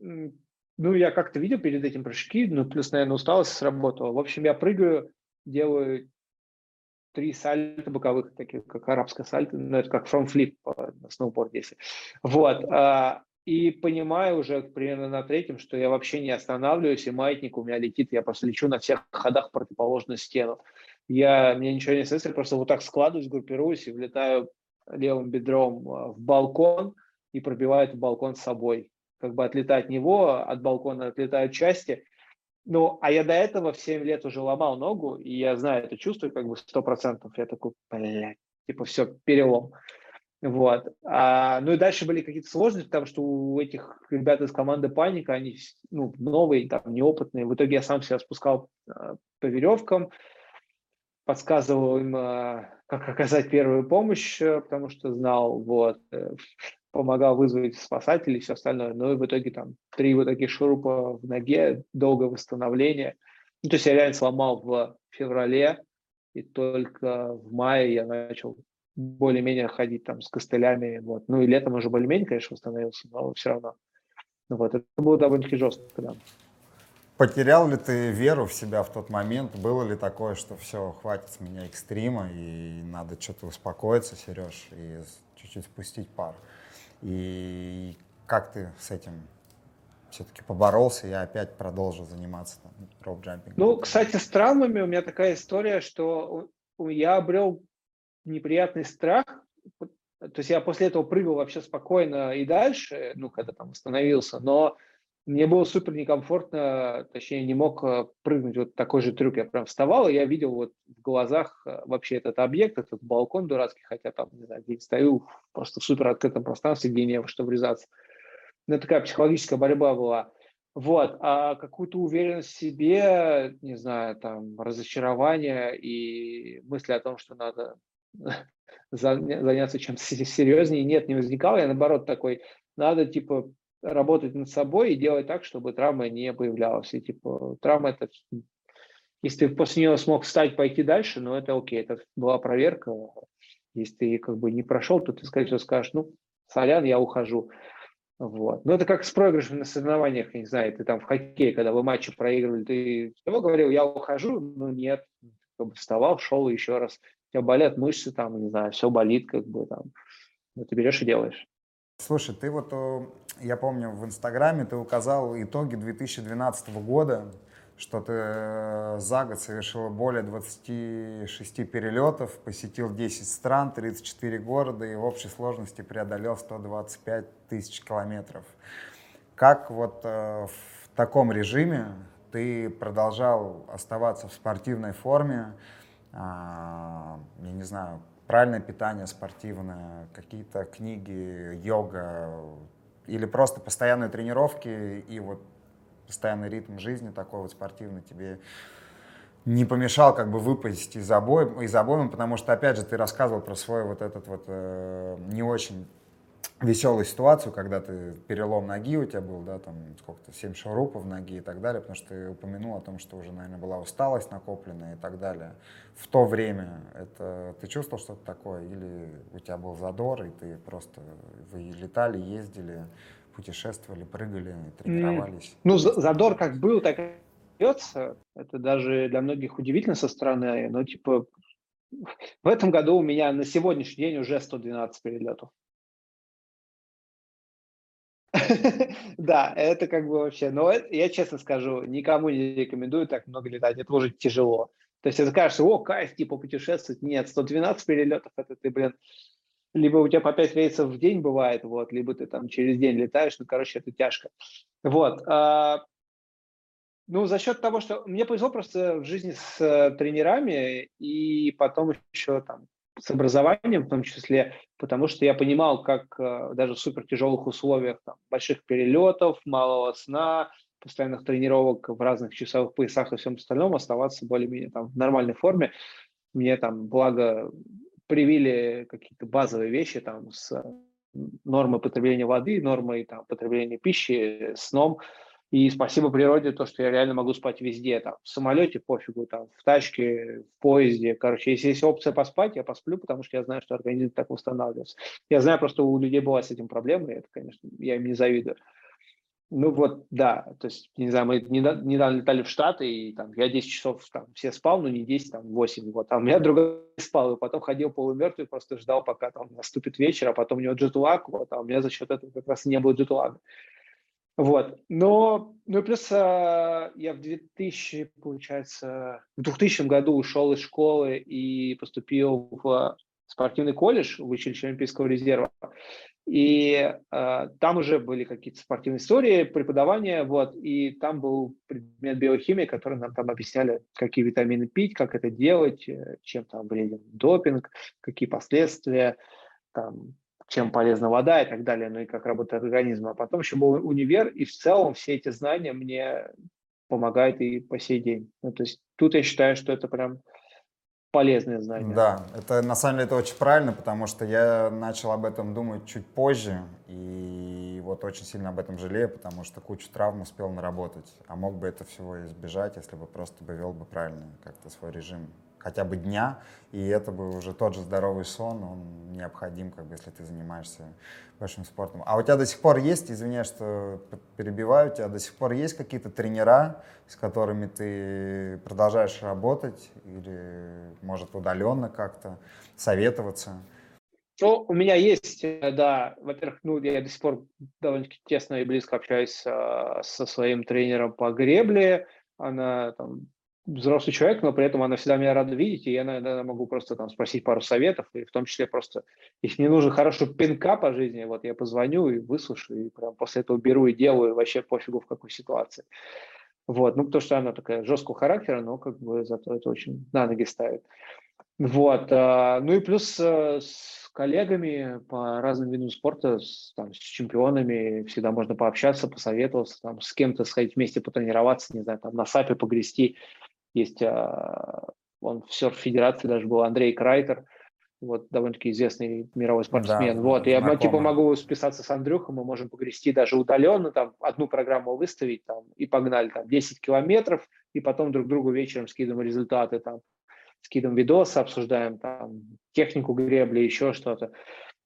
Ну, я как-то видел перед этим прыжки, ну, плюс, наверное, усталость сработала. В общем, я прыгаю, делаю три сальта боковых, таких как арабская сальто, ну, это как flip на сноуборде, если. Вот. А, и понимаю уже примерно на третьем, что я вообще не останавливаюсь, и маятник у меня летит, я просто лечу на всех ходах в противоположную стену. Я, мне ничего не остается, просто вот так складываюсь, группируюсь и влетаю левым бедром а, в балкон и пробиваю этот балкон с собой. Как бы отлетать от него, от балкона отлетают части, ну, а я до этого в 7 лет уже ломал ногу, и я знаю это чувство как бы 100%. Я такой, блядь, типа все, перелом. Вот. А, ну и дальше были какие-то сложности, потому что у этих ребят из команды Паника, они ну, новые, там, неопытные. В итоге я сам себя спускал а, по веревкам, подсказывал им, а, как оказать первую помощь, э, потому что знал, вот. Э, помогал вызвать спасателей и все остальное. Ну и в итоге там три вот таких шурупа в ноге, долгое восстановление. Ну, то есть я реально сломал в феврале, и только в мае я начал более-менее ходить там с костылями. Вот. Ну и летом уже более-менее, конечно, восстановился, но все равно. Ну, вот, это было довольно-таки жестко, да. Потерял ли ты веру в себя в тот момент? Было ли такое, что все, хватит с меня экстрима, и надо что-то успокоиться, Сереж, и чуть-чуть спустить пар? И как ты с этим все-таки поборолся и опять продолжил заниматься там, роуп-джампингом? Ну, кстати, с травмами у меня такая история, что я обрел неприятный страх. То есть я после этого прыгал вообще спокойно и дальше, ну, когда там восстановился, но мне было супер некомфортно, точнее, не мог э, прыгнуть вот такой же трюк. Я прям вставал, и я видел вот в глазах э, вообще этот объект, этот балкон дурацкий, хотя там, не знаю, где стою просто в супер открытом пространстве, где не во что врезаться. Ну, такая психологическая борьба была. Вот, а какую-то уверенность в себе, не знаю, там, разочарование и мысли о том, что надо заняться чем-то серьезнее, нет, не возникало. Я, наоборот, такой, надо, типа, работать над собой и делать так, чтобы травма не появлялась. И, типа, травма это... Если ты после нее смог встать, пойти дальше, ну, это окей, это была проверка. Если ты как бы не прошел, то ты, скорее всего, скажешь, ну, сорян, я ухожу. Вот. Ну, это как с проигрышем на соревнованиях, я не знаю, ты там в хоккее, когда вы матчи проигрывали, ты того говорил, я ухожу? Ну, нет. Как бы вставал, шел еще раз. У тебя болят мышцы, там, не знаю, все болит, как бы там. Ну, ты берешь и делаешь. Слушай, ты вот, я помню, в Инстаграме ты указал итоги 2012 года, что ты э, за год совершил более 26 перелетов, посетил 10 стран, 34 города и в общей сложности преодолел 125 тысяч километров. Как вот э, в таком режиме ты продолжал оставаться в спортивной форме, а, я не знаю, правильное питание спортивное, какие-то книги, йога, или просто постоянные тренировки и вот постоянный ритм жизни такой вот спортивный тебе не помешал как бы выпасть из обоим, из обоим, потому что, опять же, ты рассказывал про свой вот этот вот э, не очень веселую ситуацию, когда ты перелом ноги у тебя был, да, там сколько-то, 7 шурупов ноги и так далее, потому что ты упомянул о том, что уже, наверное, была усталость накопленная и так далее. В то время это ты чувствовал что-то такое или у тебя был задор, и ты просто, вы летали, ездили, путешествовали, прыгали, тренировались? Ну, задор как был, так и остается. Это даже для многих удивительно со стороны, но типа в этом году у меня на сегодняшний день уже 112 перелетов. Да, это как бы вообще, но я честно скажу, никому не рекомендую так много летать, это уже тяжело. То есть это кажется, о, кайф, типа путешествовать. Нет, 112 перелетов, это ты, блин, либо у тебя по 5 рейсов в день бывает, вот, либо ты там через день летаешь, ну, короче, это тяжко. Вот. А, ну, за счет того, что мне повезло просто в жизни с э, тренерами, и потом еще там с образованием в том числе, потому что я понимал, как э, даже в супер тяжелых условиях там, больших перелетов, малого сна, постоянных тренировок в разных часовых поясах и всем остальном оставаться более-менее там в нормальной форме. Мне там, благо, привили какие-то базовые вещи там с нормой потребления воды, нормой там, потребления пищи, сном, и спасибо природе, то, что я реально могу спать везде, там, в самолете пофигу, там, в тачке, в поезде. Короче, если есть опция поспать, я посплю, потому что я знаю, что организм так восстанавливается. Я знаю просто, у людей была с этим проблема, и это, конечно, я им не завидую. Ну вот, да, то есть, не знаю, мы недавно летали в Штаты, и там я 10 часов там все спал, ну не 10, там 8, вот, а у меня другой спал, и потом ходил полумертвый, просто ждал, пока там наступит вечер, а потом у него джетлаг, вот, а у меня за счет этого как раз не было джетлага. Вот. Но, ну и плюс а, я в 2000, получается, в 2000 году ушел из школы и поступил в спортивный колледж в училище Олимпийского резерва. И э, там уже были какие-то спортивные истории, преподавание, вот, и там был предмет биохимии, который нам там объясняли, какие витамины пить, как это делать, э, чем там вреден допинг, какие последствия, там, чем полезна вода и так далее, ну и как работает организм. А потом еще был универ, и в целом все эти знания мне помогают и по сей день. Ну, то есть тут я считаю, что это прям полезные знания. Да, это на самом деле это очень правильно, потому что я начал об этом думать чуть позже, и вот очень сильно об этом жалею, потому что кучу травм успел наработать, а мог бы это всего избежать, если бы просто бы вел бы правильно как-то свой режим хотя бы дня, и это бы уже тот же здоровый сон, он необходим, как бы, если ты занимаешься большим спортом. А у тебя до сих пор есть, извиняюсь, что перебиваю, у тебя до сих пор есть какие-то тренера, с которыми ты продолжаешь работать, или, может, удаленно как-то советоваться? Ну, у меня есть, э, да, во-первых, ну, я до сих пор довольно-таки тесно и близко общаюсь со, со своим тренером по гребле. Она там взрослый человек, но при этом она всегда меня рада видеть, и я иногда могу просто там спросить пару советов, и в том числе просто, если мне нужен хороший пинка по жизни, вот я позвоню и выслушаю, и прям после этого беру и делаю, вообще пофигу в какой ситуации. Вот, ну, потому что она такая жесткого характера, но как бы зато это очень на ноги ставит. Вот, а, ну и плюс э, с коллегами по разным видам спорта, с, там, с чемпионами всегда можно пообщаться, посоветоваться, там, с кем-то сходить вместе потренироваться, не знаю, там на САПе погрести, есть, а, он в серф-федерации даже был Андрей Крайтер, вот довольно-таки известный мировой спортсмен. Да, вот, я знакомый. типа могу списаться с Андрюхом, мы можем погрести даже удаленно, там одну программу выставить, там, и погнали там 10 километров, и потом друг другу вечером скидываем результаты, там, скидываем видосы, обсуждаем там технику гребли, еще что-то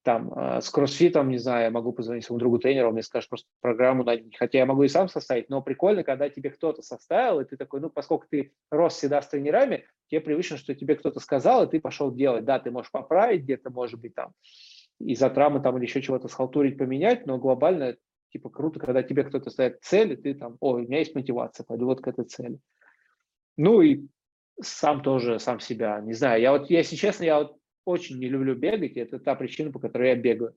там э, с кроссфитом, не знаю, я могу позвонить своему другу тренеру, он мне скажет просто программу. Хотя я могу и сам составить, но прикольно, когда тебе кто-то составил, и ты такой, ну, поскольку ты рос всегда с тренерами, тебе привычно, что тебе кто-то сказал, и ты пошел делать. Да, ты можешь поправить где-то, может быть, там, из-за травмы там или еще чего-то схалтурить, поменять, но глобально типа круто, когда тебе кто-то ставит цель, и ты там, о, у меня есть мотивация, пойду вот к этой цели. Ну и сам тоже, сам себя, не знаю, я вот, если честно, я вот очень не люблю бегать, и это та причина, по которой я бегаю.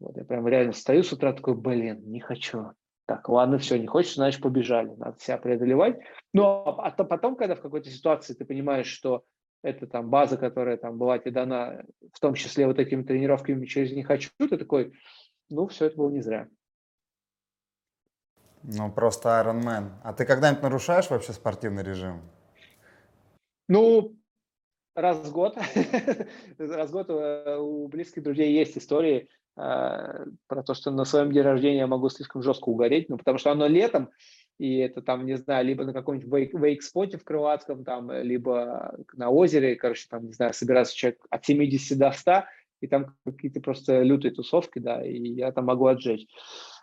Вот я прям реально стою с утра такой, блин, не хочу. Так, ладно, все, не хочешь, значит, побежали. Надо себя преодолевать. Но а то потом, когда в какой-то ситуации ты понимаешь, что это там база, которая там была тебе дана, в том числе вот этими тренировками через «не хочу», ты такой, ну, все это было не зря. Ну, просто Iron Man. А ты когда-нибудь нарушаешь вообще спортивный режим? Ну, раз в год, раз в год э, у близких друзей есть истории э, про то, что на своем день рождения я могу слишком жестко угореть, ну, потому что оно летом, и это там, не знаю, либо на каком-нибудь вейк, вейк-споте в Крылатском, там, либо на озере, короче, там, не знаю, собирается человек от 70 до 100, и там какие-то просто лютые тусовки, да, и я там могу отжечь.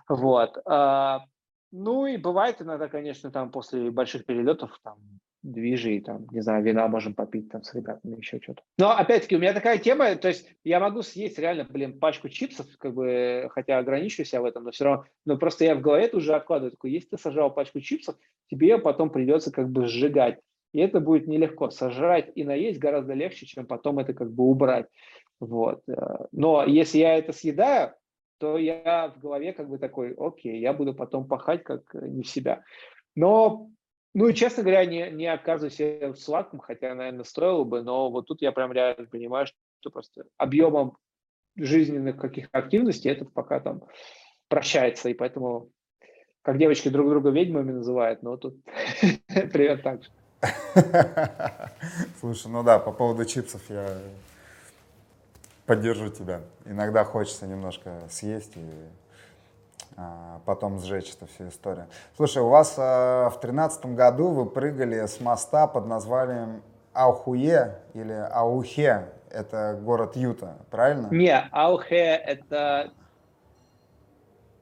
Вот. А, ну и бывает иногда, конечно, там после больших перелетов, там, движи, там, не знаю, вина можем попить там с ребятами, еще что-то. Но, опять-таки, у меня такая тема, то есть я могу съесть реально, блин, пачку чипсов, как бы, хотя ограничиваю себя в этом, но все равно, но просто я в голове это уже откладываю, такой, если ты сожрал пачку чипсов, тебе ее потом придется как бы сжигать. И это будет нелегко. Сожрать и наесть гораздо легче, чем потом это как бы убрать. Вот. Э, но если я это съедаю, то я в голове как бы такой, окей, я буду потом пахать как не в себя. Но ну и, честно говоря, не, не отказываю себе в сладком, хотя, наверное, стоило бы, но вот тут я прям реально понимаю, что просто объемом жизненных каких-то активностей это пока там прощается, и поэтому как девочки друг друга ведьмами называют, но тут привет так же. Слушай, ну да, по поводу чипсов я поддержу тебя. Иногда хочется немножко съесть и потом сжечь эту всю историю. Слушай, у вас а, в тринадцатом году вы прыгали с моста под названием Аухуе или Аухе, это город Юта, правильно? Не, Аухе это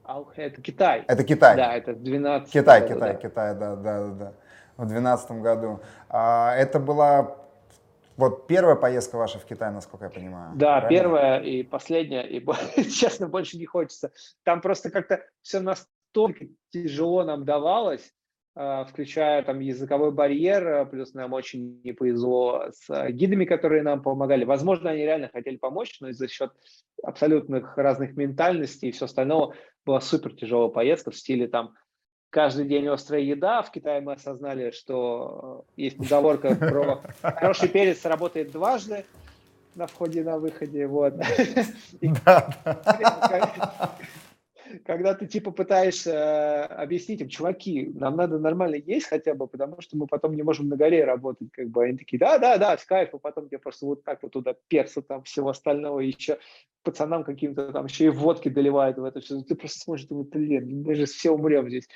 Аухе это Китай. Это Китай. Да, это 12 Китай, году, Китай, да. Китай, да, да, да. В двенадцатом году. А, это была вот первая поездка ваша в Китай, насколько я понимаю. Да, правильно? первая и последняя, и, честно, больше не хочется. Там просто как-то все настолько тяжело нам давалось, а, включая там языковой барьер, а, плюс нам очень не повезло с а, гидами, которые нам помогали. Возможно, они реально хотели помочь, но из-за счет абсолютных разных ментальностей и все остального была супер тяжелая поездка в стиле там каждый день острая еда. В Китае мы осознали, что э, есть поговорка про хороший перец работает дважды на входе и на выходе. Вот. когда ты типа пытаешься э, объяснить им, чуваки, нам надо нормально есть хотя бы, потому что мы потом не можем на горе работать, как бы они такие, да, да, да, с кайфом, потом тебе просто вот так вот туда перса, там всего остального, еще пацанам каким-то там еще и водки доливают в это все, ты просто смотришь, думаешь, блин, мы же все умрем здесь.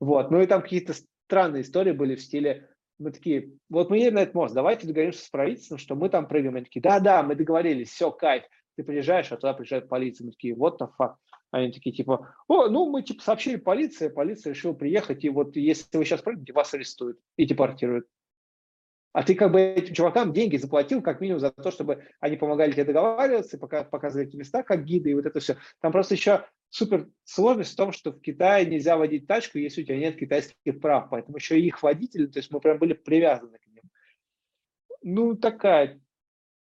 Вот, ну и там какие-то странные истории были в стиле, мы такие, вот мы едем на этот мост, давайте договоримся с правительством, что мы там прыгаем. Они такие, да-да, мы договорились, все, кайф. Ты приезжаешь, а туда приезжает полиция. Мы такие, вот the fuck. Они такие, типа, о, ну, мы, типа, сообщили полиции, полиция решила приехать, и вот если вы сейчас прыгнете, вас арестуют и депортируют. А ты как бы этим чувакам деньги заплатил, как минимум, за то, чтобы они помогали тебе договариваться, пока, показывали эти места как гиды, и вот это все. Там просто еще супер сложность в том, что в Китае нельзя водить тачку, если у тебя нет китайских прав, поэтому еще и их водители, то есть мы прям были привязаны к ним. Ну, такая,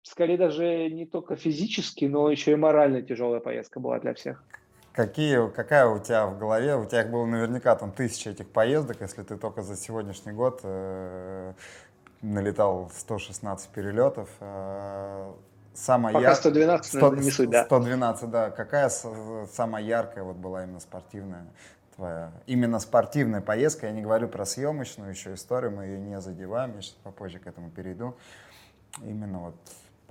скорее даже не только физически, но еще и морально тяжелая поездка была для всех. Какие, какая у тебя в голове? У тебя их было наверняка там тысяча этих поездок, если ты только за сегодняшний год э, налетал 116 перелетов. Э, самая Пока 112, 100, не суть, да. 112, да. Какая самая яркая вот была именно спортивная твоя? Именно спортивная поездка, я не говорю про съемочную еще историю, мы ее не задеваем, я сейчас попозже к этому перейду. Именно вот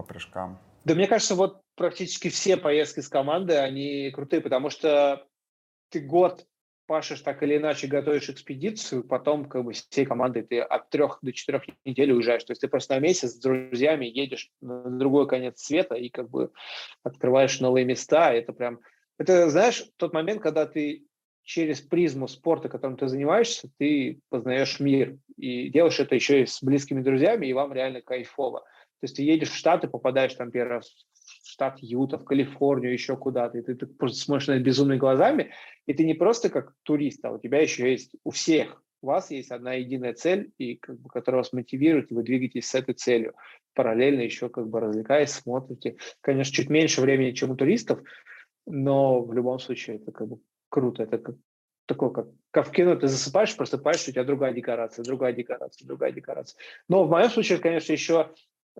по прыжкам. Да мне кажется, вот практически все поездки с командой, они крутые, потому что ты год пашешь так или иначе, готовишь экспедицию, потом как бы всей командой ты от трех до четырех недель уезжаешь. То есть ты просто на месяц с друзьями едешь на другой конец света и как бы открываешь новые места. Это прям... Это, знаешь, тот момент, когда ты через призму спорта, которым ты занимаешься, ты познаешь мир. И делаешь это еще и с близкими друзьями, и вам реально кайфово. То есть ты едешь в Штаты, попадаешь там первый раз в штат Юта, в Калифорнию, еще куда-то, и ты, ты просто смотришь на это безумными глазами, и ты не просто как турист, а у тебя еще есть, у всех, у вас есть одна единая цель, и как бы, которая вас мотивирует, и вы двигаетесь с этой целью. Параллельно еще как бы развлекаясь, смотрите. Конечно, чуть меньше времени, чем у туристов, но в любом случае это как бы круто. Это как такое, как, как в кино, ты засыпаешь, просыпаешься, у тебя другая декорация, другая декорация, другая декорация. Но в моем случае, конечно, еще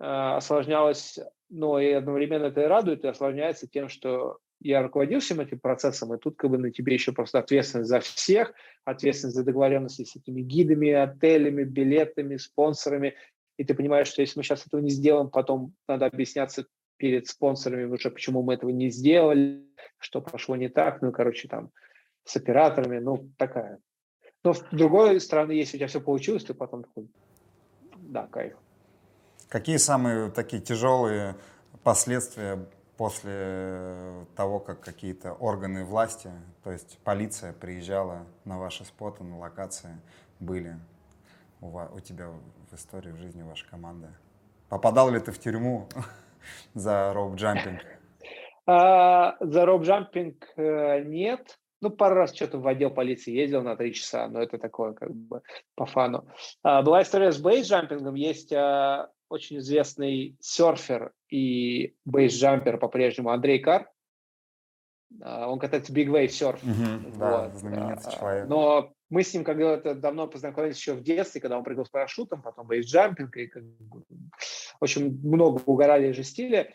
осложнялось, но и одновременно это и радует, и осложняется тем, что я руководил всем этим процессом, и тут как бы на тебе еще просто ответственность за всех, ответственность за договоренности с этими гидами, отелями, билетами, спонсорами, и ты понимаешь, что если мы сейчас этого не сделаем, потом надо объясняться перед спонсорами уже, почему мы этого не сделали, что пошло не так, ну, короче, там, с операторами, ну, такая. Но с другой стороны, если у тебя все получилось, ты потом такой, да, кайф. Какие самые такие тяжелые последствия после того, как какие-то органы власти, то есть полиция приезжала на ваши споты, на локации, были у, вас, у тебя в истории, в жизни вашей команды? Попадал ли ты в тюрьму за роуп-джампинг? А, за роуп-джампинг э, нет. Ну, пару раз что-то в отдел полиции ездил на три часа, но это такое как бы по фану. А, была история с бейс-джампингом. Есть а, очень известный серфер и бейсджампер по-прежнему Андрей Кар. А, он катается Big Wave Surf. Угу, вот. Да, знаменитый человек. Но мы с ним когда-то давно познакомились еще в детстве, когда он прыгал с парашютом, потом бейсджампинг, и как очень много угорали, жестили.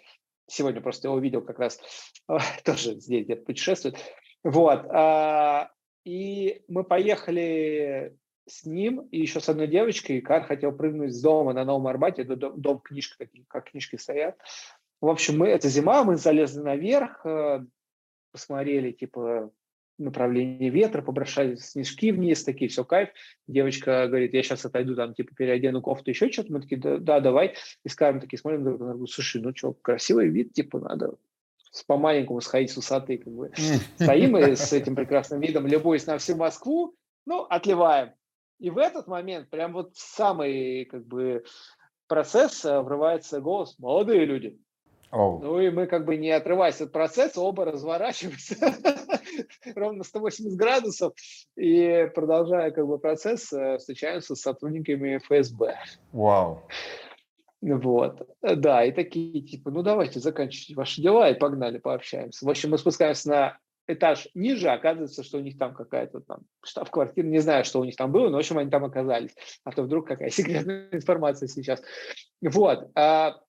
Сегодня просто его увидел как раз, тоже здесь где-то путешествует. Вот. А, и мы поехали с ним и еще с одной девочкой. Кар хотел прыгнуть с дома на Новом Арбате. Это дом, книжка, как книжки стоят. В общем, мы, это зима, мы залезли наверх, э, посмотрели, типа, направление ветра, побросали снежки вниз, такие, все, кайф. Девочка говорит, я сейчас отойду, там, типа, переодену кофту, еще что-то. Мы такие, да, да давай. И с Каром такие смотрим, друг на другу, слушай, ну что, красивый вид, типа, надо по-маленькому сходить с высоты, как бы. Стоим мы с этим прекрасным видом, любуясь на всю Москву, ну, отливаем. И в этот момент, прям вот в самый как бы процесс э, врывается голос «молодые люди». Oh. Ну и мы как бы не отрываясь от процесса, оба разворачиваемся ровно 180 градусов и продолжая как бы процесс, э, встречаемся с сотрудниками ФСБ. Вау. Wow. Вот, да, и такие типа, ну давайте заканчивайте ваши дела и погнали, пообщаемся. В общем, мы спускаемся на этаж ниже, оказывается, что у них там какая-то там штаб-квартира, не знаю, что у них там было, но, в общем, они там оказались. А то вдруг какая секретная информация сейчас. Вот. А,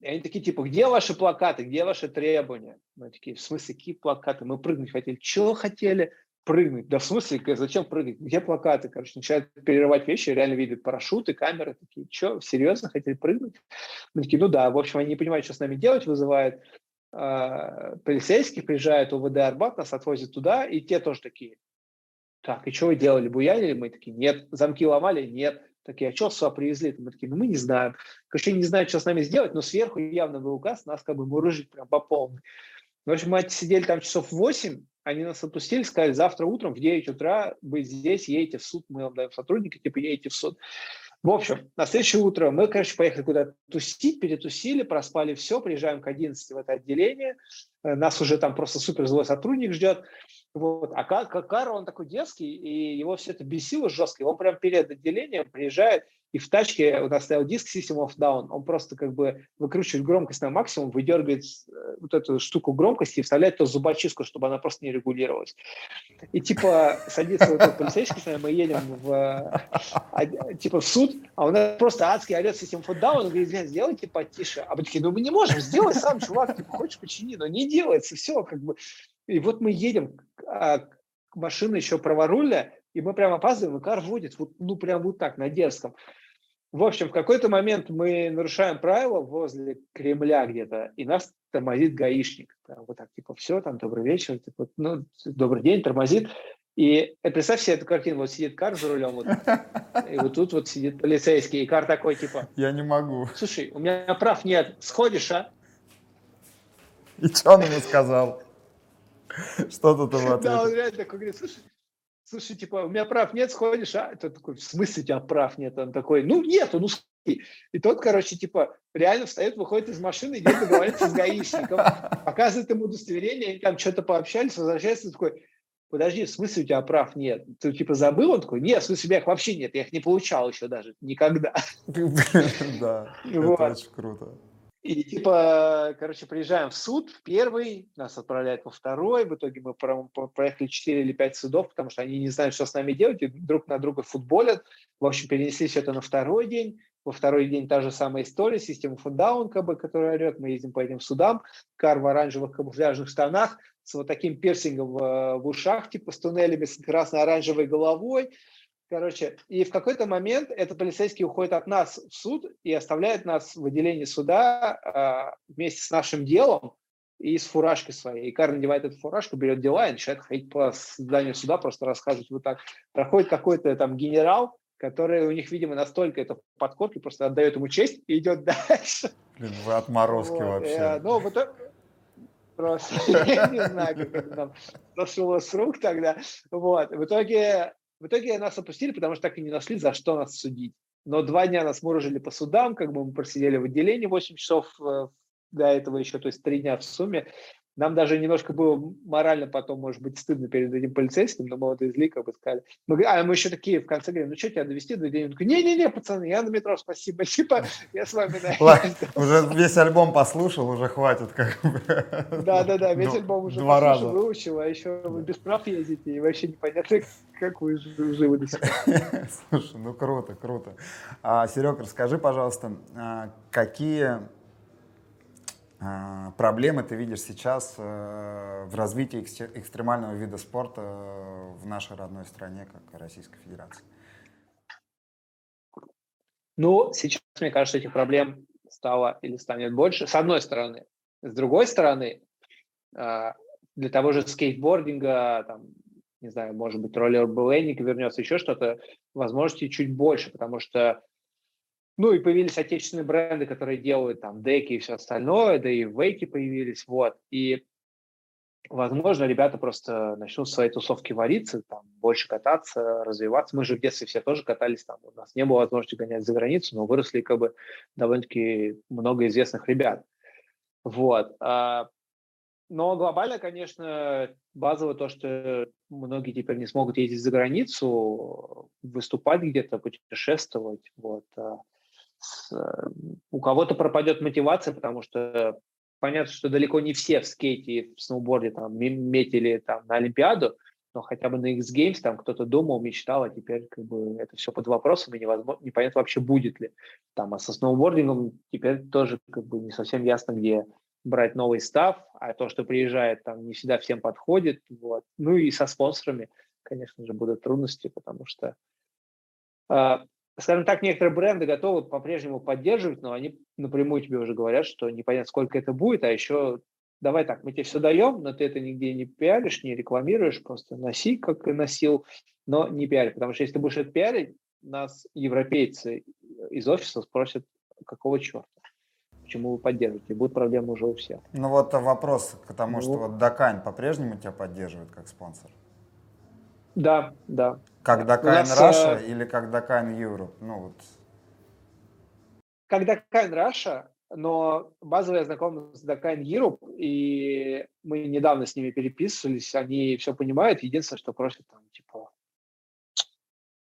и они такие, типа, где ваши плакаты, где ваши требования? Мы такие, в смысле, какие плакаты? Мы прыгнуть хотели. Чего хотели? Прыгнуть. Да в смысле, зачем прыгать? Где плакаты? Короче, начинают перерывать вещи, реально видят парашюты, камеры. Такие, что, серьезно хотели прыгнуть? Мы такие, ну да. В общем, они не понимают, что с нами делать, вызывают э, полицейских, приезжает УВД Арбат, нас отвозят туда, и те тоже такие, так, и что вы делали, буянили? Мы такие, нет. Замки ломали? Нет. Такие, а что сюда привезли? Мы такие, ну мы не знаем. Короче, не знают, что с нами сделать, но сверху явно был указ нас как бы мурыжить прям по полной. В общем, мы сидели там часов 8, они нас отпустили, сказали, завтра утром в 9 утра быть здесь, едете в суд, мы вам даем сотрудника, типа едете в суд. В общем, на следующее утро мы, короче, поехали куда-то тусить, перетусили, проспали все, приезжаем к 11 в это отделение, э, нас уже там просто супер злой сотрудник ждет, вот. А Карл, он такой детский, и его все это бесило жестко. И он прям перед отделением приезжает, и в тачке у нас стоял диск System of Down, он просто как бы выкручивает громкость на максимум, выдергивает э, вот эту штуку громкости и вставляет ту зубочистку, чтобы она просто не регулировалась. И типа садится вот этот полицейский, с нами мы едем в, а, типа в суд, а он просто адский орет System of Down, он говорит, сделайте потише. А мы такие, ну мы не можем, сделай сам, чувак, типа, хочешь почини, но не делается, все, как бы. И вот мы едем, а, машина еще праворульная, и мы прям опаздываем, и кар водит, вот, ну, прям вот так, на дерзком. В общем, в какой-то момент мы нарушаем правила возле Кремля где-то, и нас тормозит гаишник. Там, вот так, типа, все, там, добрый вечер, типа, ну, добрый день, тормозит. И представь себе эту картину, вот сидит Кар за рулем, вот, и вот тут вот сидит полицейский, и Кар такой, типа... Я не могу. Слушай, у меня прав нет, сходишь, а? И что он ему сказал? Что тут ответил? Да, он реально такой говорит, слушай, слушай, типа, у меня прав нет, сходишь, а? Тот такой, в смысле у тебя прав нет? Он такой, ну, нету, ну, сходи. И тот, короче, типа, реально встает, выходит из машины, идет договаривается с гаишником, показывает ему удостоверение, они там что-то пообщались, возвращается, такой, подожди, в смысле у тебя прав нет? Ты, типа, забыл? Он такой, нет, в смысле, у меня их вообще нет, я их не получал еще даже, никогда. Да, это очень круто. И типа, короче, приезжаем в суд, в первый, нас отправляют во второй, в итоге мы проехали 4 или 5 судов, потому что они не знают, что с нами делать, и друг на друга футболят. В общем, перенесли все это на второй день. Во второй день та же самая история, система фундаун, как бы, которая орет, мы ездим по этим судам, кар в оранжевых камуфляжных штанах, с вот таким пирсингом в, в ушах, типа с туннелями, с красно-оранжевой головой, Короче, и в какой-то момент этот полицейский уходит от нас в суд и оставляет нас в отделении суда э, вместе с нашим делом и с фуражкой своей. И Карл надевает эту фуражку, берет дела и начинает ходить по зданию суда, просто рассказывать вот так. Проходит какой-то там генерал, который у них, видимо, настолько это подкорки, просто отдает ему честь и идет дальше. Блин, вы отморозки вот. вообще. Э, ну, вот просто я не знаю, как это там сошло с рук тогда. Вот. В итоге в итоге нас опустили, потому что так и не нашли, за что нас судить. Но два дня нас мурыжили по судам, как бы мы просидели в отделении 8 часов э, до этого еще, то есть три дня в сумме. Нам даже немножко было морально потом, может быть, стыдно перед этим полицейским, но мы вот из как бы сказали. Мы, а мы еще такие в конце говорим, ну что, тебя довести до такой, не-не-не, пацаны, я на метро, спасибо, типа, я с вами на Уже весь альбом послушал, уже хватит как бы. Да-да-да, весь альбом уже Два послушал, раза. выучил, а еще вы без прав ездите, и вообще непонятно, как вы живы до сих пор. Слушай, ну круто, круто. А, Серег, расскажи, пожалуйста, а, какие проблемы ты видишь сейчас э, в развитии экстремального вида спорта в нашей родной стране, как Российской Федерации? Ну, сейчас, мне кажется, этих проблем стало или станет больше, с одной стороны. С другой стороны, для того же скейтбординга, там, не знаю, может быть, роллерблейник вернется, еще что-то, возможностей чуть больше, потому что ну и появились отечественные бренды, которые делают там деки и все остальное, да и вейки появились, вот. И, возможно, ребята просто начнут в своей тусовке вариться, там, больше кататься, развиваться. Мы же в детстве все тоже катались там, у нас не было возможности гонять за границу, но выросли как бы довольно-таки много известных ребят. Вот. А, но глобально, конечно, базово то, что многие теперь не смогут ездить за границу, выступать где-то, путешествовать. Вот. Э, у кого-то пропадет мотивация, потому что понятно, что далеко не все в скейте в сноуборде там метили там на Олимпиаду, но хотя бы на X Games там кто-то думал, мечтал, а теперь как бы это все под вопросом, и невозможно, непонятно вообще будет ли. Там, а со сноубордингом теперь тоже как бы не совсем ясно, где брать новый став, а то, что приезжает, там не всегда всем подходит. Вот. Ну и со спонсорами, конечно же, будут трудности, потому что а, скажем так, некоторые бренды готовы по-прежнему поддерживать, но они напрямую тебе уже говорят, что непонятно, сколько это будет, а еще давай так, мы тебе все даем, но ты это нигде не пиаришь, не рекламируешь, просто носи, как и носил, но не пиарь, потому что если ты будешь это пиарить, нас европейцы из офиса спросят, какого черта, почему вы поддерживаете, будет проблема уже у всех. Ну вот вопрос к тому, ну, что вот Дакань по-прежнему тебя поддерживает как спонсор? Да, да. Как Dakine Russia э... или как Dakine Europe? Ну вот как Dakine Russia, но базовое знакомство с Dakine Europe, и мы недавно с ними переписывались, они все понимают, единственное, что просят там, типа,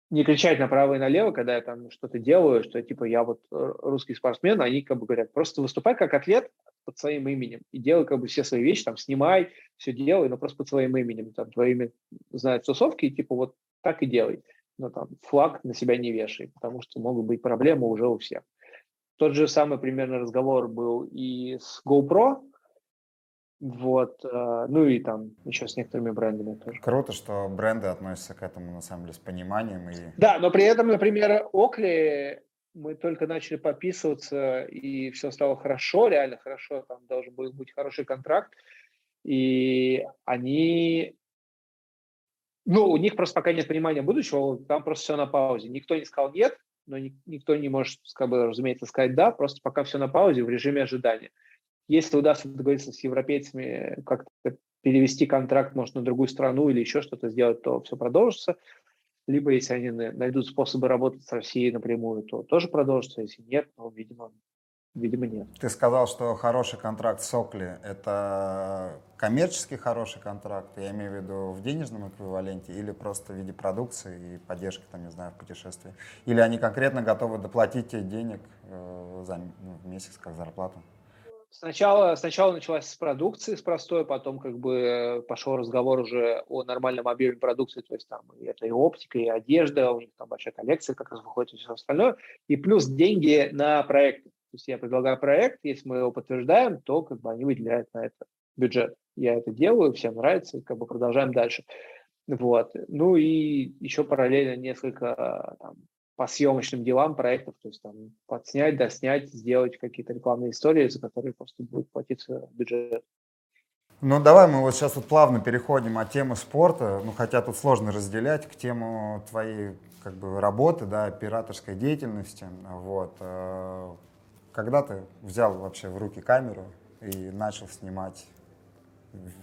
не кричать направо и налево, когда я там что-то делаю, что типа я вот э, русский спортсмен, они как бы говорят, просто выступай как атлет под своим именем и делай как бы все свои вещи, там снимай, все делай, но просто под своим именем, там твоими знают тусовки, и типа вот так и делай. Но там флаг на себя не вешай, потому что могут быть проблемы уже у всех. Тот же самый примерно разговор был и с GoPro, вот, э, ну и там еще с некоторыми брендами тоже. Круто, что бренды относятся к этому на самом деле с пониманием. И... Да, но при этом, например, Окли мы только начали подписываться, и все стало хорошо, реально хорошо, там должен был быть хороший контракт, и они, ну, у них просто пока нет понимания будущего, там просто все на паузе. Никто не сказал нет, но никто не может, как бы, разумеется, сказать да, просто пока все на паузе в режиме ожидания. Если удастся договориться с европейцами, как-то перевести контракт, может, на другую страну или еще что-то сделать, то все продолжится. Либо, если они найдут способы работать с Россией напрямую, то тоже продолжится. Если нет, то, видимо, видимо, нет. Ты сказал, что хороший контракт с это коммерческий хороший контракт, я имею в виду в денежном эквиваленте или просто в виде продукции и поддержки, там, не знаю, в путешествии? Или они конкретно готовы доплатить тебе денег э, за, ну, в месяц как зарплату? Сначала, сначала началась с продукции, с простой, потом как бы пошел разговор уже о нормальном объеме продукции, то есть там это и оптика, и одежда, у них там большая коллекция как раз выходит и все остальное, и плюс деньги на проект. То есть я предлагаю проект, если мы его подтверждаем, то как бы они выделяют на это бюджет. Я это делаю, всем нравится, и как бы продолжаем дальше. Вот. Ну и еще параллельно несколько там, по съемочным делам проектов, то есть там подснять, доснять, сделать какие-то рекламные истории, за которые просто будет платиться бюджет. Ну, давай мы вот сейчас вот плавно переходим от темы спорта, ну, хотя тут сложно разделять, к тему твоей как бы работы, да, операторской деятельности, вот. Э, когда ты взял вообще в руки камеру и начал снимать,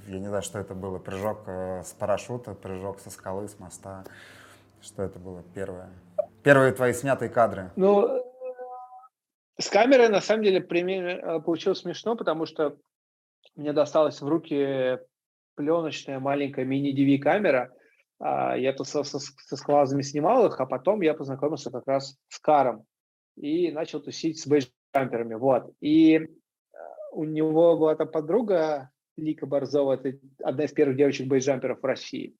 я не знаю, что это было, прыжок э, с парашюта, прыжок со скалы, с моста, что это было первое? Первые твои снятые кадры. Ну, с камерой, на самом деле, пример, получилось смешно, потому что мне досталась в руки пленочная маленькая мини-DV камера. А, я тут со, со, со сквазами снимал их, а потом я познакомился как раз с Каром и начал тусить с бейджамперами. Вот. И э, у него была там подруга Лика Борзова, это одна из первых девочек бейджамперов в России.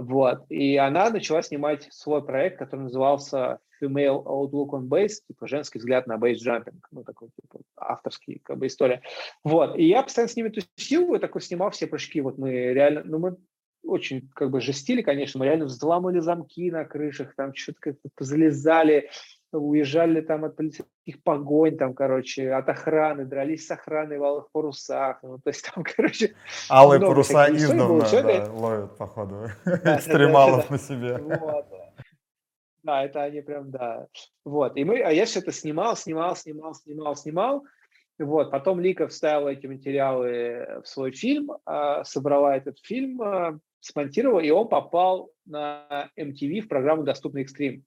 Вот. И она начала снимать свой проект, который назывался Female Outlook on Base, типа женский взгляд на бейсджампинг, ну такой типа авторский как бы история. Вот. И я постоянно с ними тусил, и такой снимал все прыжки. Вот мы реально, ну мы очень как бы жестили, конечно, мы реально взламывали замки на крышах, там что-то как-то залезали, уезжали там от полицейских погонь, там, короче, от охраны, дрались с охраной в алых парусах, ну, то есть там, короче... Алые паруса издавна, да, ловят, походу, экстремалов на себе. Да, это они прям, да. Вот, и мы, а я все это снимал, снимал, снимал, снимал, снимал, вот, потом Лика вставила эти материалы в свой фильм, а, собрала этот фильм, а, смонтировала, и он попал на MTV в программу «Доступный экстрим».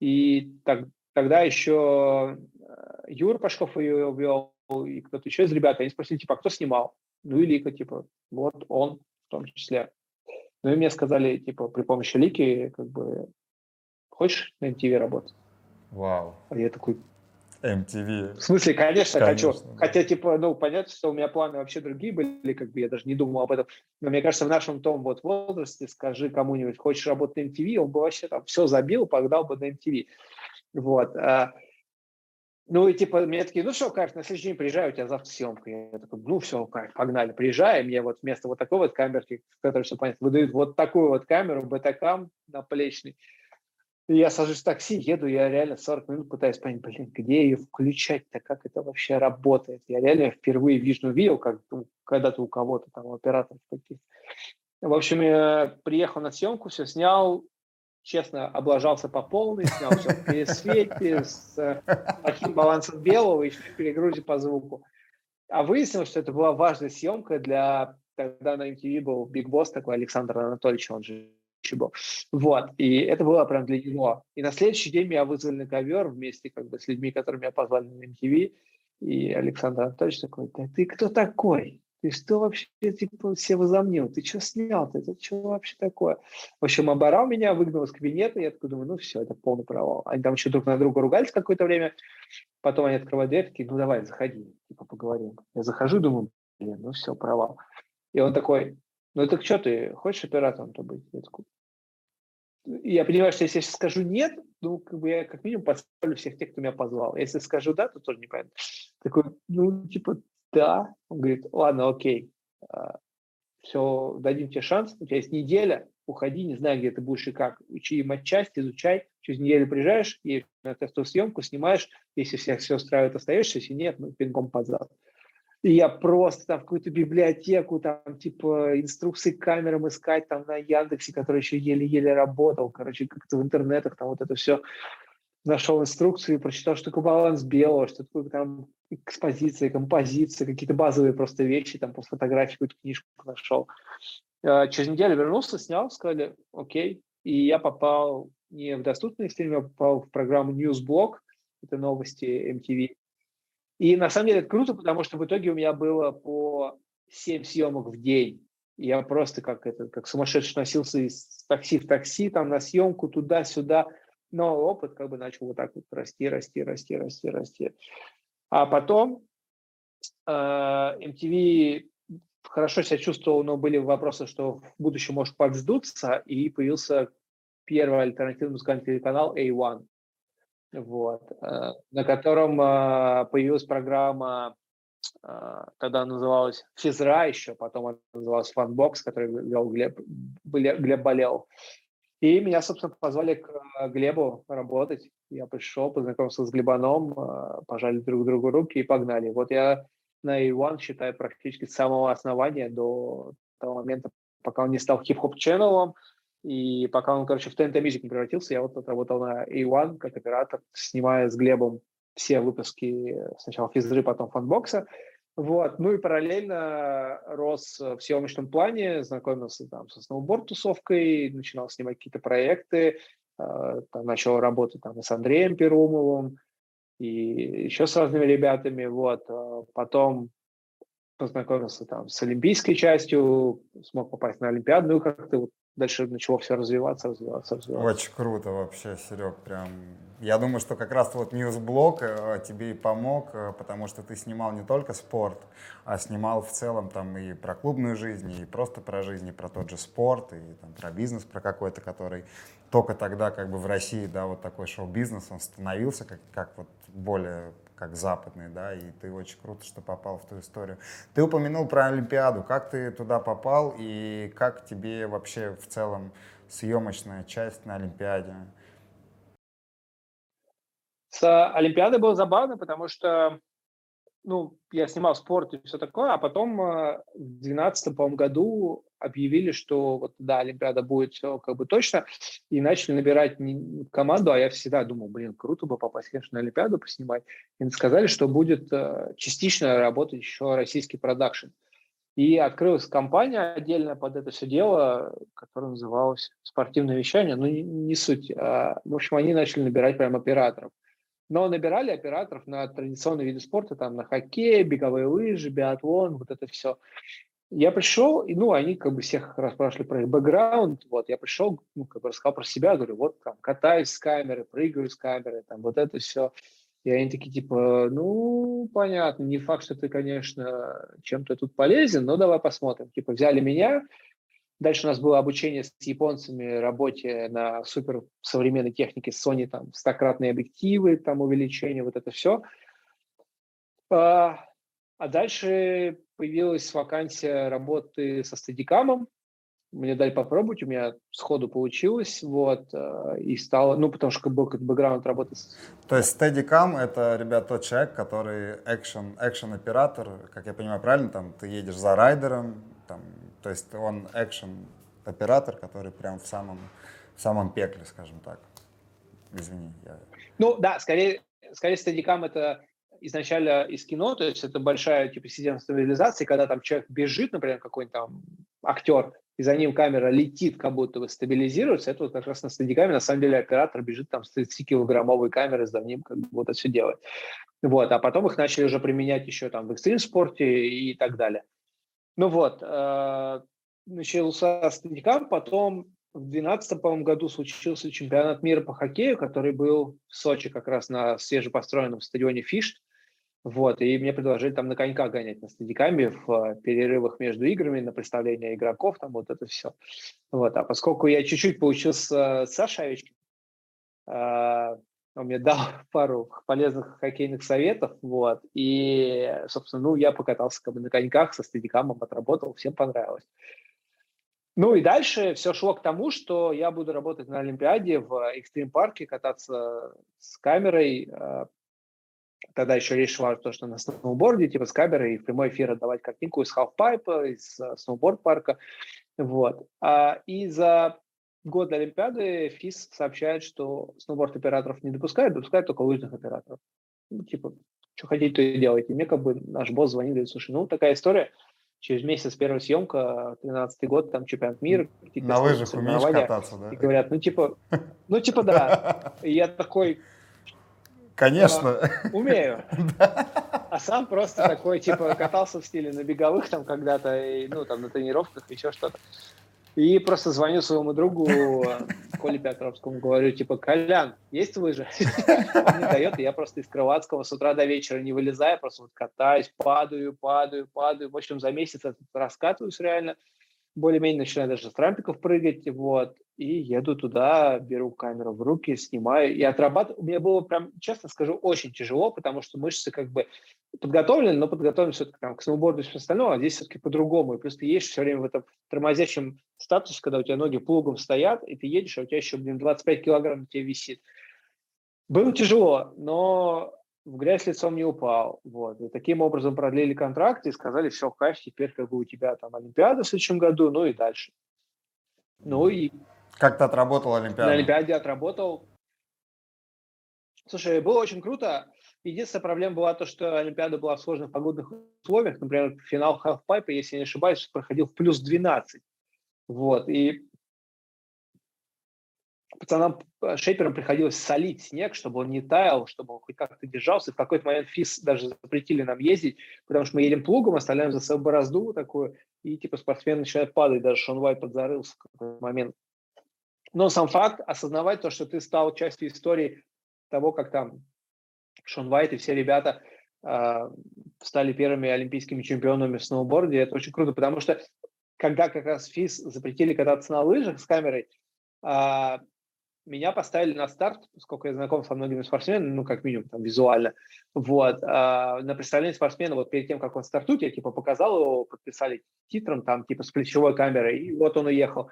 И так, тогда еще э, Юр Пашков ее вел, и кто-то еще из ребят, они спросили, типа, а кто снимал? Ну и Лика, типа, вот он в том числе. Ну и мне сказали, типа, при помощи Лики, как бы, хочешь на MTV работать? Вау. А я такой, MTV. В смысле, конечно, конечно хочу. Хотя, типа, ну, понятно, что у меня планы вообще другие были, как бы я даже не думал об этом. Но мне кажется, в нашем том вот возрасте, скажи кому-нибудь, хочешь работать на MTV, он бы вообще там все забил, погнал бы на MTV. Вот. А, ну и типа, мне такие, ну что, кайф, на следующий день приезжаю, у тебя завтра съемка. Я такой, ну все, кайф, погнали. Приезжаем, мне вот вместо вот такой вот камерки, в которой все понятно, выдают вот такую вот камеру, бетакам наплечный. И я сажусь в такси, еду, я реально 40 минут пытаюсь понять, блин, где ее включать-то, как это вообще работает. Я реально впервые вижу, видел, как когда-то у кого-то там операторов каких В общем, я приехал на съемку, все снял, честно, облажался по полной, снял все в пересвете, с таким балансом белого, еще в перегрузе по звуку. А выяснилось, что это была важная съемка для... Тогда на MTV был Биг Босс такой, Александр Анатольевич, он же был. Вот, и это было прям для него. И на следующий день меня вызвали на ковер вместе как бы с людьми, которые меня позвали на MTV, и Александр Анатольевич такой, да ты кто такой? Ты что вообще типа, все возомнил? Ты что снял-то? Это что вообще такое? В общем, оборал меня, выгнал из кабинета. Я такой думаю, ну все, это полный провал. Они там еще друг на друга ругались какое-то время. Потом они открывают дверь, такие, ну давай, заходи, типа поговорим. Я захожу, думаю, блин, ну все, провал. И он такой, ну так что ты, хочешь оператором-то быть? Я такой, я понимаю, что если я сейчас скажу нет, ну, как бы я как минимум подставлю всех тех, кто меня позвал. Если скажу да, то тоже непонятно. Такой, ну, типа, да. Он говорит, ладно, окей, а, все, дадим тебе шанс, у тебя есть неделя, уходи, не знаю, где ты будешь и как. Учи матчасть, изучай, через неделю приезжаешь, и на тестовую съемку снимаешь, если всех все устраивает, остаешься, если нет, ну, пинком под зад. И я просто там в какую-то библиотеку, там типа инструкции к камерам искать там на Яндексе, который еще еле-еле работал, короче, как-то в интернетах там вот это все нашел инструкции, прочитал, что такое баланс белого, что такое там экспозиция, композиция, какие-то базовые просто вещи, там по фотографии какую-то книжку нашел. А, через неделю вернулся, снял, сказали, окей, и я попал не в доступный стрим, я попал в программу Newsblog, это новости MTV, и на самом деле это круто, потому что в итоге у меня было по 7 съемок в день. Я просто как, это, как сумасшедший носился из такси в такси, там на съемку туда-сюда. Но опыт как бы начал вот так вот расти, расти, расти, расти, расти. А потом э, MTV хорошо себя чувствовал, но были вопросы, что в будущем может подсдуться, и появился первый альтернативный музыкальный телеканал A1 вот, э, на котором э, появилась программа, э, тогда называлась Физра еще, потом она называлась Фанбокс, который вел Глеб, Глеб Болелов. И меня, собственно, позвали к Глебу работать. Я пришел, познакомился с Глебаном, пожали друг другу руки и погнали. Вот я на A1 считаю практически с самого основания до того момента, пока он не стал хип-хоп- channel ом, и пока он, короче, в TNT Music не превратился, я вот отработал на A1 как оператор, снимая с Глебом все выпуски сначала физры, потом фанбокса. Вот. Ну и параллельно рос в съемочном плане, знакомился там со сноуборд-тусовкой, начинал снимать какие-то проекты, э, там, начал работать там с Андреем Перумовым и еще с разными ребятами. Вот. А потом познакомился там с олимпийской частью, смог попасть на Олимпиаду, ну как-то вот дальше начало все развиваться, развиваться, развиваться. Очень круто вообще, Серег, прям. Я думаю, что как раз вот News Блок э, тебе и помог, э, потому что ты снимал не только спорт, а снимал в целом там и про клубную жизнь, и просто про жизнь, и про тот же спорт, и там про бизнес, про какой-то, который только тогда как бы в России, да, вот такой шоу-бизнес, он становился как, как вот более как западный, да, и ты очень круто, что попал в ту историю. Ты упомянул про Олимпиаду. Как ты туда попал и как тебе вообще в целом съемочная часть на Олимпиаде? С Олимпиадой было забавно, потому что ну, я снимал спорт и все такое, а потом э, в 2012 году объявили, что вот, да, Олимпиада будет все как бы точно, и начали набирать команду, а я всегда думал, блин, круто бы попасть, конечно, на Олимпиаду поснимать. И сказали, что будет э, частично работать еще российский продакшн. И открылась компания отдельно под это все дело, которая называлась «Спортивное вещание», ну, не, не суть. А, в общем, они начали набирать прям операторов. Но набирали операторов на традиционные виды спорта, там на хоккей, беговые лыжи, биатлон, вот это все. Я пришел, и, ну, они как бы всех расспрашивали про их бэкграунд, вот, я пришел, ну, как бы рассказал про себя, говорю, вот, там, катаюсь с камеры, прыгаю с камеры, там, вот это все. И они такие, типа, ну, понятно, не факт, что ты, конечно, чем-то тут полезен, но давай посмотрим. Типа, взяли меня, Дальше у нас было обучение с японцами, работе на супер современной технике Sony, там, стократные объективы, там, увеличение, вот это все. А, а дальше появилась вакансия работы со стадикамом. Мне дали попробовать, у меня сходу получилось, вот, а, и стало, ну, потому что был как бэкграунд работы. То есть Steadicam — это, ребят, тот человек, который экшен, экшен-оператор, как я понимаю правильно, там, ты едешь за райдером, там, то есть он экшен-оператор, который прям в самом, в самом пекле, скажем так. Извини. Я... Ну да, скорее, скорее стадикам это изначально из кино, то есть это большая типа система стабилизации, когда там человек бежит, например, какой-нибудь там актер, и за ним камера летит, как будто бы стабилизируется, это вот как раз на стадикаме, на самом деле оператор бежит там с 30-килограммовой камерой за ним, как бы вот это все делает. Вот, а потом их начали уже применять еще там в экстрим-спорте и так далее. Ну вот, э, начался стадикам, потом в 2012 по году случился чемпионат мира по хоккею, который был в Сочи как раз на свежепостроенном стадионе Фишт. Вот, и мне предложили там на конька гонять на стадиками в э, перерывах между играми, на представление игроков, там вот это все. Вот, а поскольку я чуть-чуть поучился с Сашей Овечкин, э, он мне дал пару полезных хоккейных советов, вот, и, собственно, ну, я покатался как бы на коньках со стадикамом, отработал, всем понравилось. Ну и дальше все шло к тому, что я буду работать на Олимпиаде в экстрим-парке, кататься с камерой, э, тогда еще речь то, что на сноуборде, типа с камерой, в прямой эфир отдавать картинку из халфпайпа, из uh, сноуборд-парка. Вот. А, и за год до Олимпиады ФИС сообщает, что сноуборд-операторов не допускают, допускают только лыжных операторов. Ну, типа, что хотите, то и делайте. Мне как бы наш босс звонит, говорит, слушай, ну, такая история, через месяц первая съемка, 13 год, там чемпионат мира. На лыжах умеешь кататься, да? И говорят, ну, типа, ну, типа, да. И я такой, Конечно. А, умею. А сам просто такой, типа, катался в стиле на беговых там когда-то, и, ну, там, на тренировках, еще что-то. И просто звоню своему другу Коле Петровскому, говорю, типа, Колян, есть лыжи? Он мне дает, и я просто из Крылатского с утра до вечера не вылезаю, просто вот катаюсь, падаю, падаю, падаю. В общем, за месяц раскатываюсь реально более-менее начинаю даже с трампиков прыгать, вот, и еду туда, беру камеру в руки, снимаю и отрабатываю. Мне было прям, честно скажу, очень тяжело, потому что мышцы как бы подготовлены, но подготовлены все-таки там, к сноуборду и все остальное, а здесь все-таки по-другому. И плюс ты едешь все время в этом тормозящем статусе, когда у тебя ноги плугом стоят, и ты едешь, а у тебя еще, блин, 25 килограмм на тебе висит. Было тяжело, но в грязь лицом не упал. Вот. И таким образом продлили контракт и сказали, все, кайф, теперь как бы у тебя там Олимпиада в следующем году, ну и дальше. Ну и... Как ты отработал Олимпиаду? На Олимпиаде отработал. Слушай, было очень круто. Единственная проблема была то, что Олимпиада была в сложных погодных условиях. Например, финал халфпайпа, если я не ошибаюсь, проходил в плюс 12. Вот. И пацанам, э, шейперам приходилось солить снег, чтобы он не таял, чтобы он хоть как-то держался. В какой-то момент ФИС даже запретили нам ездить, потому что мы едем плугом, оставляем за собой борозду такую, и типа спортсмен начинает падать, даже Шон Вайт подзарылся в какой-то момент. Но сам факт, осознавать то, что ты стал частью истории того, как там Шон Вайт и все ребята э, стали первыми олимпийскими чемпионами в сноуборде, это очень круто, потому что когда как раз ФИС запретили кататься на лыжах с камерой, э, меня поставили на старт, сколько я знаком со многими спортсменами, ну, как минимум, там, визуально, вот, а, на представление спортсмена, вот перед тем, как он стартует, я, типа, показал его, подписали титром, там, типа, с плечевой камерой, и вот он уехал.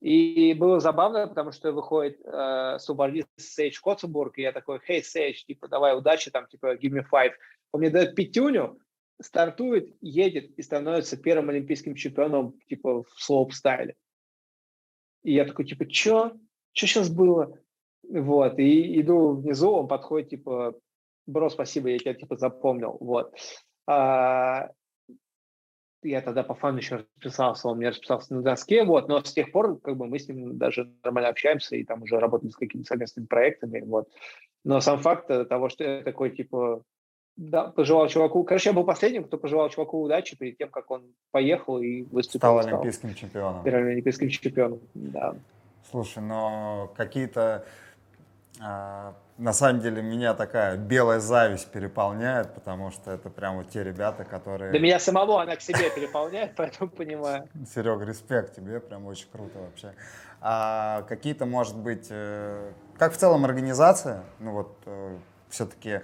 И было забавно, потому что выходит э, субордист Сейдж Котцебург, и я такой, хей, Сейдж, типа, давай, удачи, там, типа, give me five. Он мне дает пятюню, стартует, едет и становится первым олимпийским чемпионом, типа, в слоуп-стайле. И я такой, типа, чё? Что сейчас было? Вот, и иду внизу, он подходит, типа, бро, спасибо, я тебя, типа, запомнил, вот. А, я тогда по фану еще расписался, он мне расписался на доске, вот, но с тех пор, как бы, мы с ним даже нормально общаемся и там уже работаем с какими-то совместными проектами, вот. Но сам факт того, что я такой, типа, да, пожелал чуваку, короче, я был последним, кто пожелал чуваку удачи перед тем, как он поехал и выступил. Стал олимпийским чемпионом. Первым олимпийским чемпионом, да. Слушай, но какие-то... А, на самом деле меня такая белая зависть переполняет, потому что это прям вот те ребята, которые... Да меня самого она к себе переполняет, поэтому понимаю. Серега, респект тебе, прям очень круто вообще. А какие-то, может быть, э, как в целом организация, ну вот э, все-таки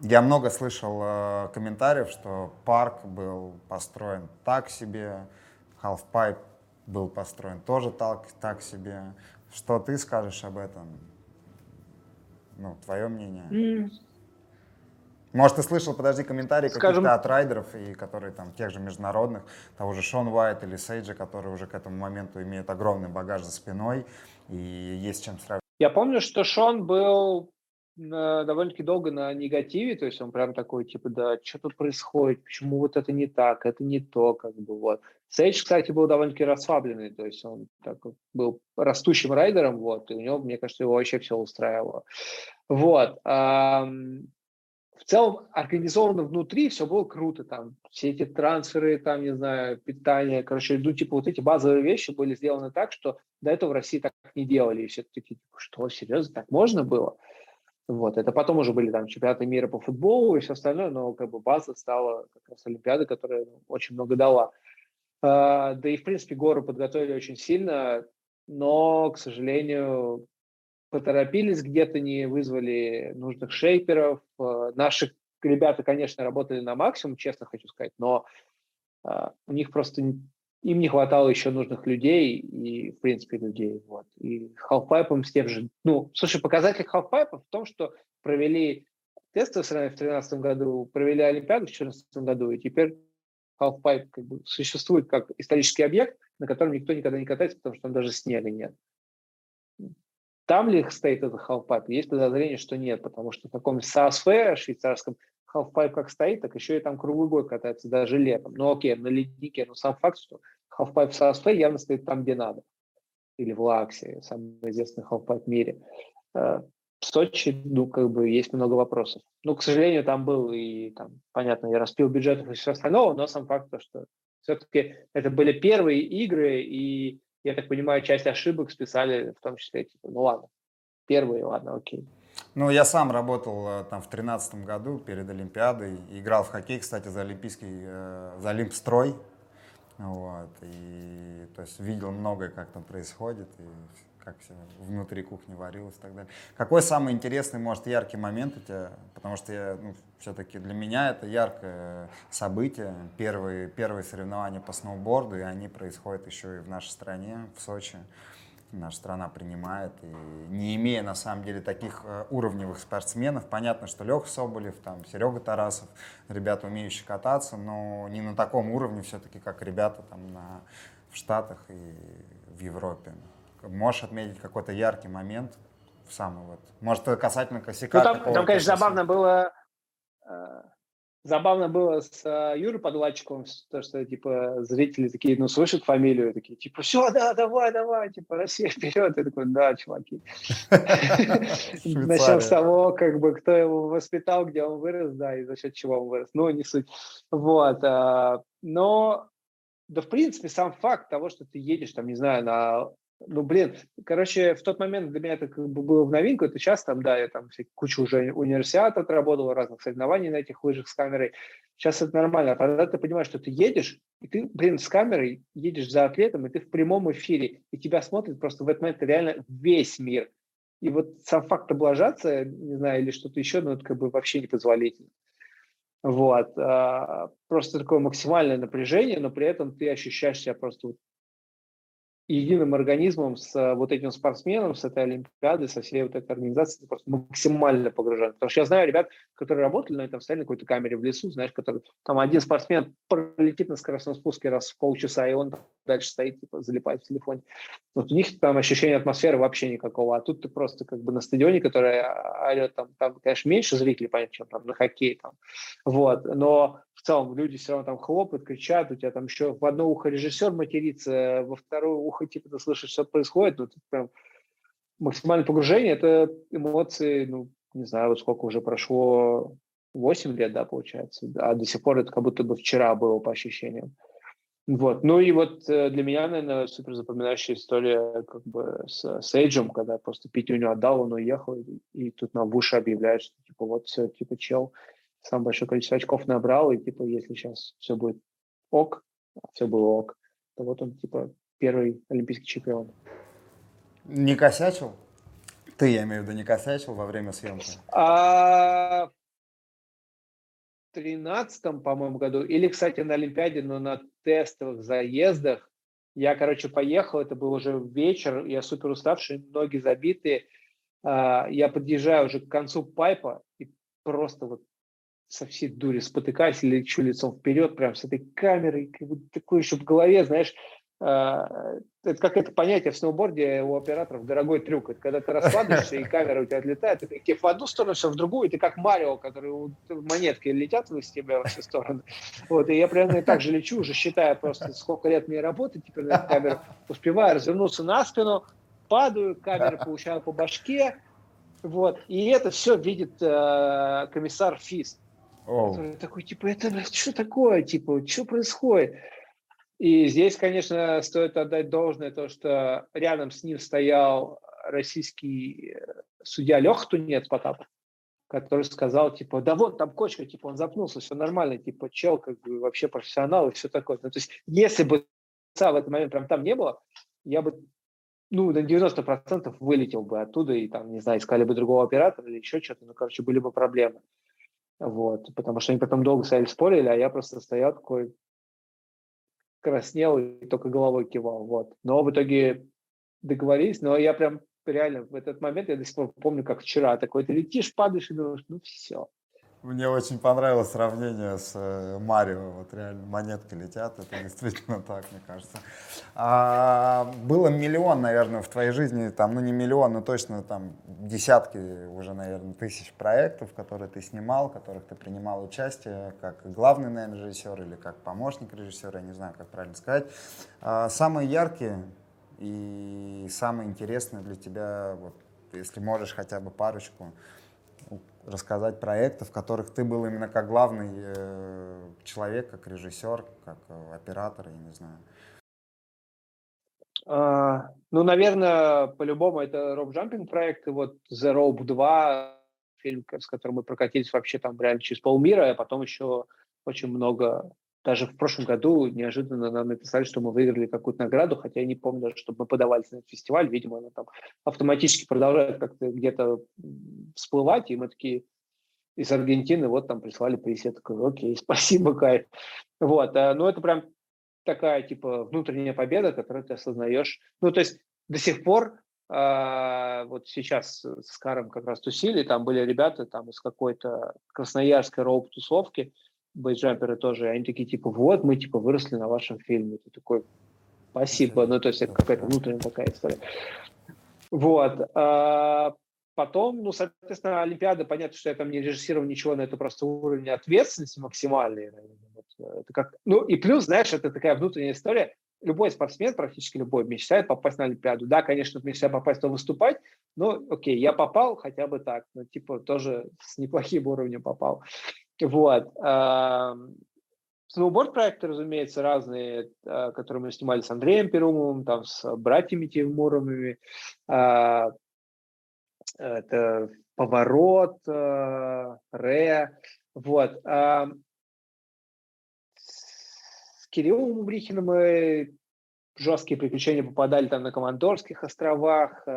я много слышал э, комментариев, что парк был построен так себе, Halfpipe был построен, тоже так, так себе. Что ты скажешь об этом? Ну, твое мнение. Mm. Может, ты слышал, подожди, комментарии Скажем... каких-то от райдеров, и которые там тех же международных, того же Шон Уайт или Сейджа, которые уже к этому моменту имеют огромный багаж за спиной, и есть чем сравнивать. Я помню, что Шон был довольно-таки долго на негативе, то есть он прям такой, типа, да, что тут происходит, почему вот это не так, это не то, как бы вот. Сейдж, кстати, был довольно-таки расслабленный, то есть он так был растущим райдером, вот, и у него, мне кажется, его вообще все устраивало. Вот. В целом организовано внутри все было круто, там все эти трансферы, там, не знаю, питание, короче, ну, типа вот эти базовые вещи были сделаны так, что до этого в России так не делали, и все такие, типа, что, серьезно, так можно было? Вот, это потом уже были там чемпионаты мира по футболу и все остальное, но как бы база стала как раз Олимпиада, которая очень много дала. А, да и, в принципе, гору подготовили очень сильно, но, к сожалению, поторопились где-то, не вызвали нужных шейперов. А, наши ребята, конечно, работали на максимум, честно хочу сказать, но а, у них просто им не хватало еще нужных людей и, в принципе, людей. Вот. И халфпайпом с тем же... Ну, слушай, показатель халфпайпа в том, что провели соревнование в 2013 году, провели Олимпиаду в 2014 году, и теперь халфпайп как бы существует как исторический объект, на котором никто никогда не катается, потому что там даже снега нет. Там ли стоит этот халфпайп? Есть подозрение, что нет, потому что в каком-нибудь Саас-Фе швейцарском халфпайп как стоит, так еще и там круглый год катается, даже летом. Ну окей, на леднике, но сам факт, что халфпайп Саас-Фе явно стоит там, где надо. Или в Лаксе, самый известный халфпайп в мире. В Сочи, ну, как бы, есть много вопросов. Ну, к сожалению, там был и, там, понятно, я распил бюджетов и все остальное, но сам факт, что все-таки это были первые игры, и, я так понимаю, часть ошибок списали, в том числе, типа, ну ладно, первые, ладно, окей. Ну, я сам работал э, там в тринадцатом году перед Олимпиадой, играл в хоккей, кстати, за Олимпийский, э, за Олимпстрой, вот, и, то есть, видел многое, как там происходит, и как все внутри кухни варилось и так далее. Какой самый интересный, может, яркий момент у тебя? Потому что я, ну, все-таки для меня это яркое событие. Первые, первые соревнования по сноуборду, и они происходят еще и в нашей стране, в Сочи. Наша страна принимает, и не имея на самом деле таких э, уровневых спортсменов, понятно, что Леха Соболев, там, Серега Тарасов, ребята, умеющие кататься, но не на таком уровне все-таки, как ребята там на, в Штатах и в Европе. Можешь отметить какой-то яркий момент в самый вот, может, касательно косяка? Ну, там, там конечно, забавно было, э, забавно было с э, Юрой Подладчиковым, то, что, типа, зрители такие, ну, слышат фамилию, такие, типа, все, да, давай, давай, типа, Россия вперед. Я такой, да, чуваки. Начнем с того, как бы, кто его воспитал, где он вырос, да, и за счет чего он вырос. Ну, не суть. Вот. Э, но да, в принципе, сам факт того, что ты едешь, там, не знаю, на ну, блин, короче, в тот момент для меня это как бы было в новинку, это сейчас там, да, я там кучу уже универсиад отработал, разных соревнований на этих лыжах с камерой, сейчас это нормально, а когда ты понимаешь, что ты едешь, и ты, блин, с камерой едешь за атлетом, и ты в прямом эфире, и тебя смотрит просто в этот момент реально весь мир, и вот сам факт облажаться, не знаю, или что-то еще, ну, это как бы вообще непозволительно. Вот. А, просто такое максимальное напряжение, но при этом ты ощущаешь себя просто вот единым организмом с э, вот этим спортсменом, с этой Олимпиадой, со всей вот этой организацией, просто максимально погружен. Потому что я знаю ребят, которые работали на этом, стояли на какой-то камере в лесу, знаешь, который там один спортсмен пролетит на скоростном спуске раз в полчаса, и он дальше стоит, типа, залипает в телефоне. Вот у них там ощущение атмосферы вообще никакого, а тут ты просто как бы на стадионе, который орет, там, там, конечно, меньше зрителей, понятно, чем там на хоккей, там, вот, но в целом люди все равно там хлопают, кричат, у тебя там еще в одно ухо режиссер матерится, во второе ухо типа ты слышишь, что происходит, ну, это прям максимальное погружение, это эмоции, ну, не знаю, вот сколько уже прошло, 8 лет, да, получается, а до сих пор это как будто бы вчера было по ощущениям. Вот. Ну и вот э, для меня, наверное, супер запоминающая история как бы с, с Эйджем, когда просто Петюню отдал, он уехал, и, и тут нам в уши объявляют, что типа вот все, типа чел, самое большое количество очков набрал, и типа если сейчас все будет ок, все было ок, то вот он типа первый олимпийский чемпион. Не косячил? Ты, я имею в виду, не косячил во время съемки? А, в тринадцатом, по-моему, году, или, кстати, на Олимпиаде, но на тестовых заездах, я, короче, поехал, это был уже вечер, я супер уставший, ноги забитые, а, я подъезжаю уже к концу пайпа и просто вот со всей дури спотыкаюсь, лечу лицом вперед, прям с этой камерой, как бы такой еще в голове, знаешь, это как это понятие в сноуборде у операторов дорогой трюк. Это когда ты раскладываешься, и камера у тебя отлетает, ты как в одну сторону, все в другую, и ты как Марио, который монетки летят из тебя во все стороны. Вот, и я примерно так же лечу, уже считая просто, сколько лет мне работать теперь на камеру, успеваю развернуться на спину, падаю, камера получаю по башке, вот, и это все видит э, комиссар Фист. Oh. Который такой, типа, это, что такое, типа, что происходит? И здесь, конечно, стоит отдать должное то, что рядом с ним стоял российский э, судья Леха Тунец Потапов, который сказал, типа, да вот там кочка, типа, он запнулся, все нормально, типа, чел, как бы, вообще профессионал и все такое. Ну, то есть, если бы в этот момент прям там не было, я бы, ну, на 90% вылетел бы оттуда и там, не знаю, искали бы другого оператора или еще что-то, ну, короче, были бы проблемы. Вот, потому что они потом долго стояли спорили, а я просто стоял такой, краснел и только головой кивал. Вот. Но в итоге договорились, но я прям реально в этот момент, я до сих пор помню, как вчера, такой, ты летишь, падаешь и думаешь, ну все, мне очень понравилось сравнение с э, Марио. Вот реально монетки летят, это действительно так, мне кажется. А, было миллион, наверное, в твоей жизни, там, ну не миллион, но точно там десятки уже, наверное, тысяч проектов, которые ты снимал, в которых ты принимал участие, как главный, наверное, режиссер или как помощник режиссера, я не знаю, как правильно сказать. А, самые яркие и самые интересные для тебя, вот, если можешь хотя бы парочку, рассказать проекты, в которых ты был именно как главный э, человек, как режиссер, как э, оператор, я не знаю. Э, ну, наверное, по-любому это роуп-джампинг проект, и вот The Rope 2, фильм, с которым мы прокатились вообще там реально через полмира, а потом еще очень много даже в прошлом году неожиданно нам написали, что мы выиграли какую-то награду, хотя я не помню, чтобы мы подавались на этот фестиваль. Видимо, она там автоматически продолжает как-то где-то всплывать, и мы такие из Аргентины вот там прислали приз. Я такой, окей, спасибо, кайф. Вот, а, ну это прям такая, типа, внутренняя победа, которую ты осознаешь. Ну, то есть до сих пор Uh, вот сейчас с Каром как раз тусили, там были ребята там из какой-то красноярской роуп-тусовки, бейджамперы тоже, они такие, типа, вот, мы, типа, выросли на вашем фильме. Ты такой, спасибо. Ну, то есть это какая-то внутренняя такая история. Вот. А потом, ну, соответственно, Олимпиада, понятно, что я там не режиссировал ничего, но это просто уровень ответственности максимальный. Вот, это как... Ну, и плюс, знаешь, это такая внутренняя история. Любой спортсмен, практически любой, мечтает попасть на Олимпиаду. Да, конечно, мечтает попасть, то выступать, но окей, я попал хотя бы так, ну, типа, тоже с неплохим уровнем попал. Вот. Сноуборд проекты, разумеется, разные, а, которые мы снимали с Андреем Перумовым, там, с братьями Тимуровыми. А, это «Поворот», а, «Ре». Вот. С Кириллом Брихиным мы жесткие приключения попадали там на Командорских островах,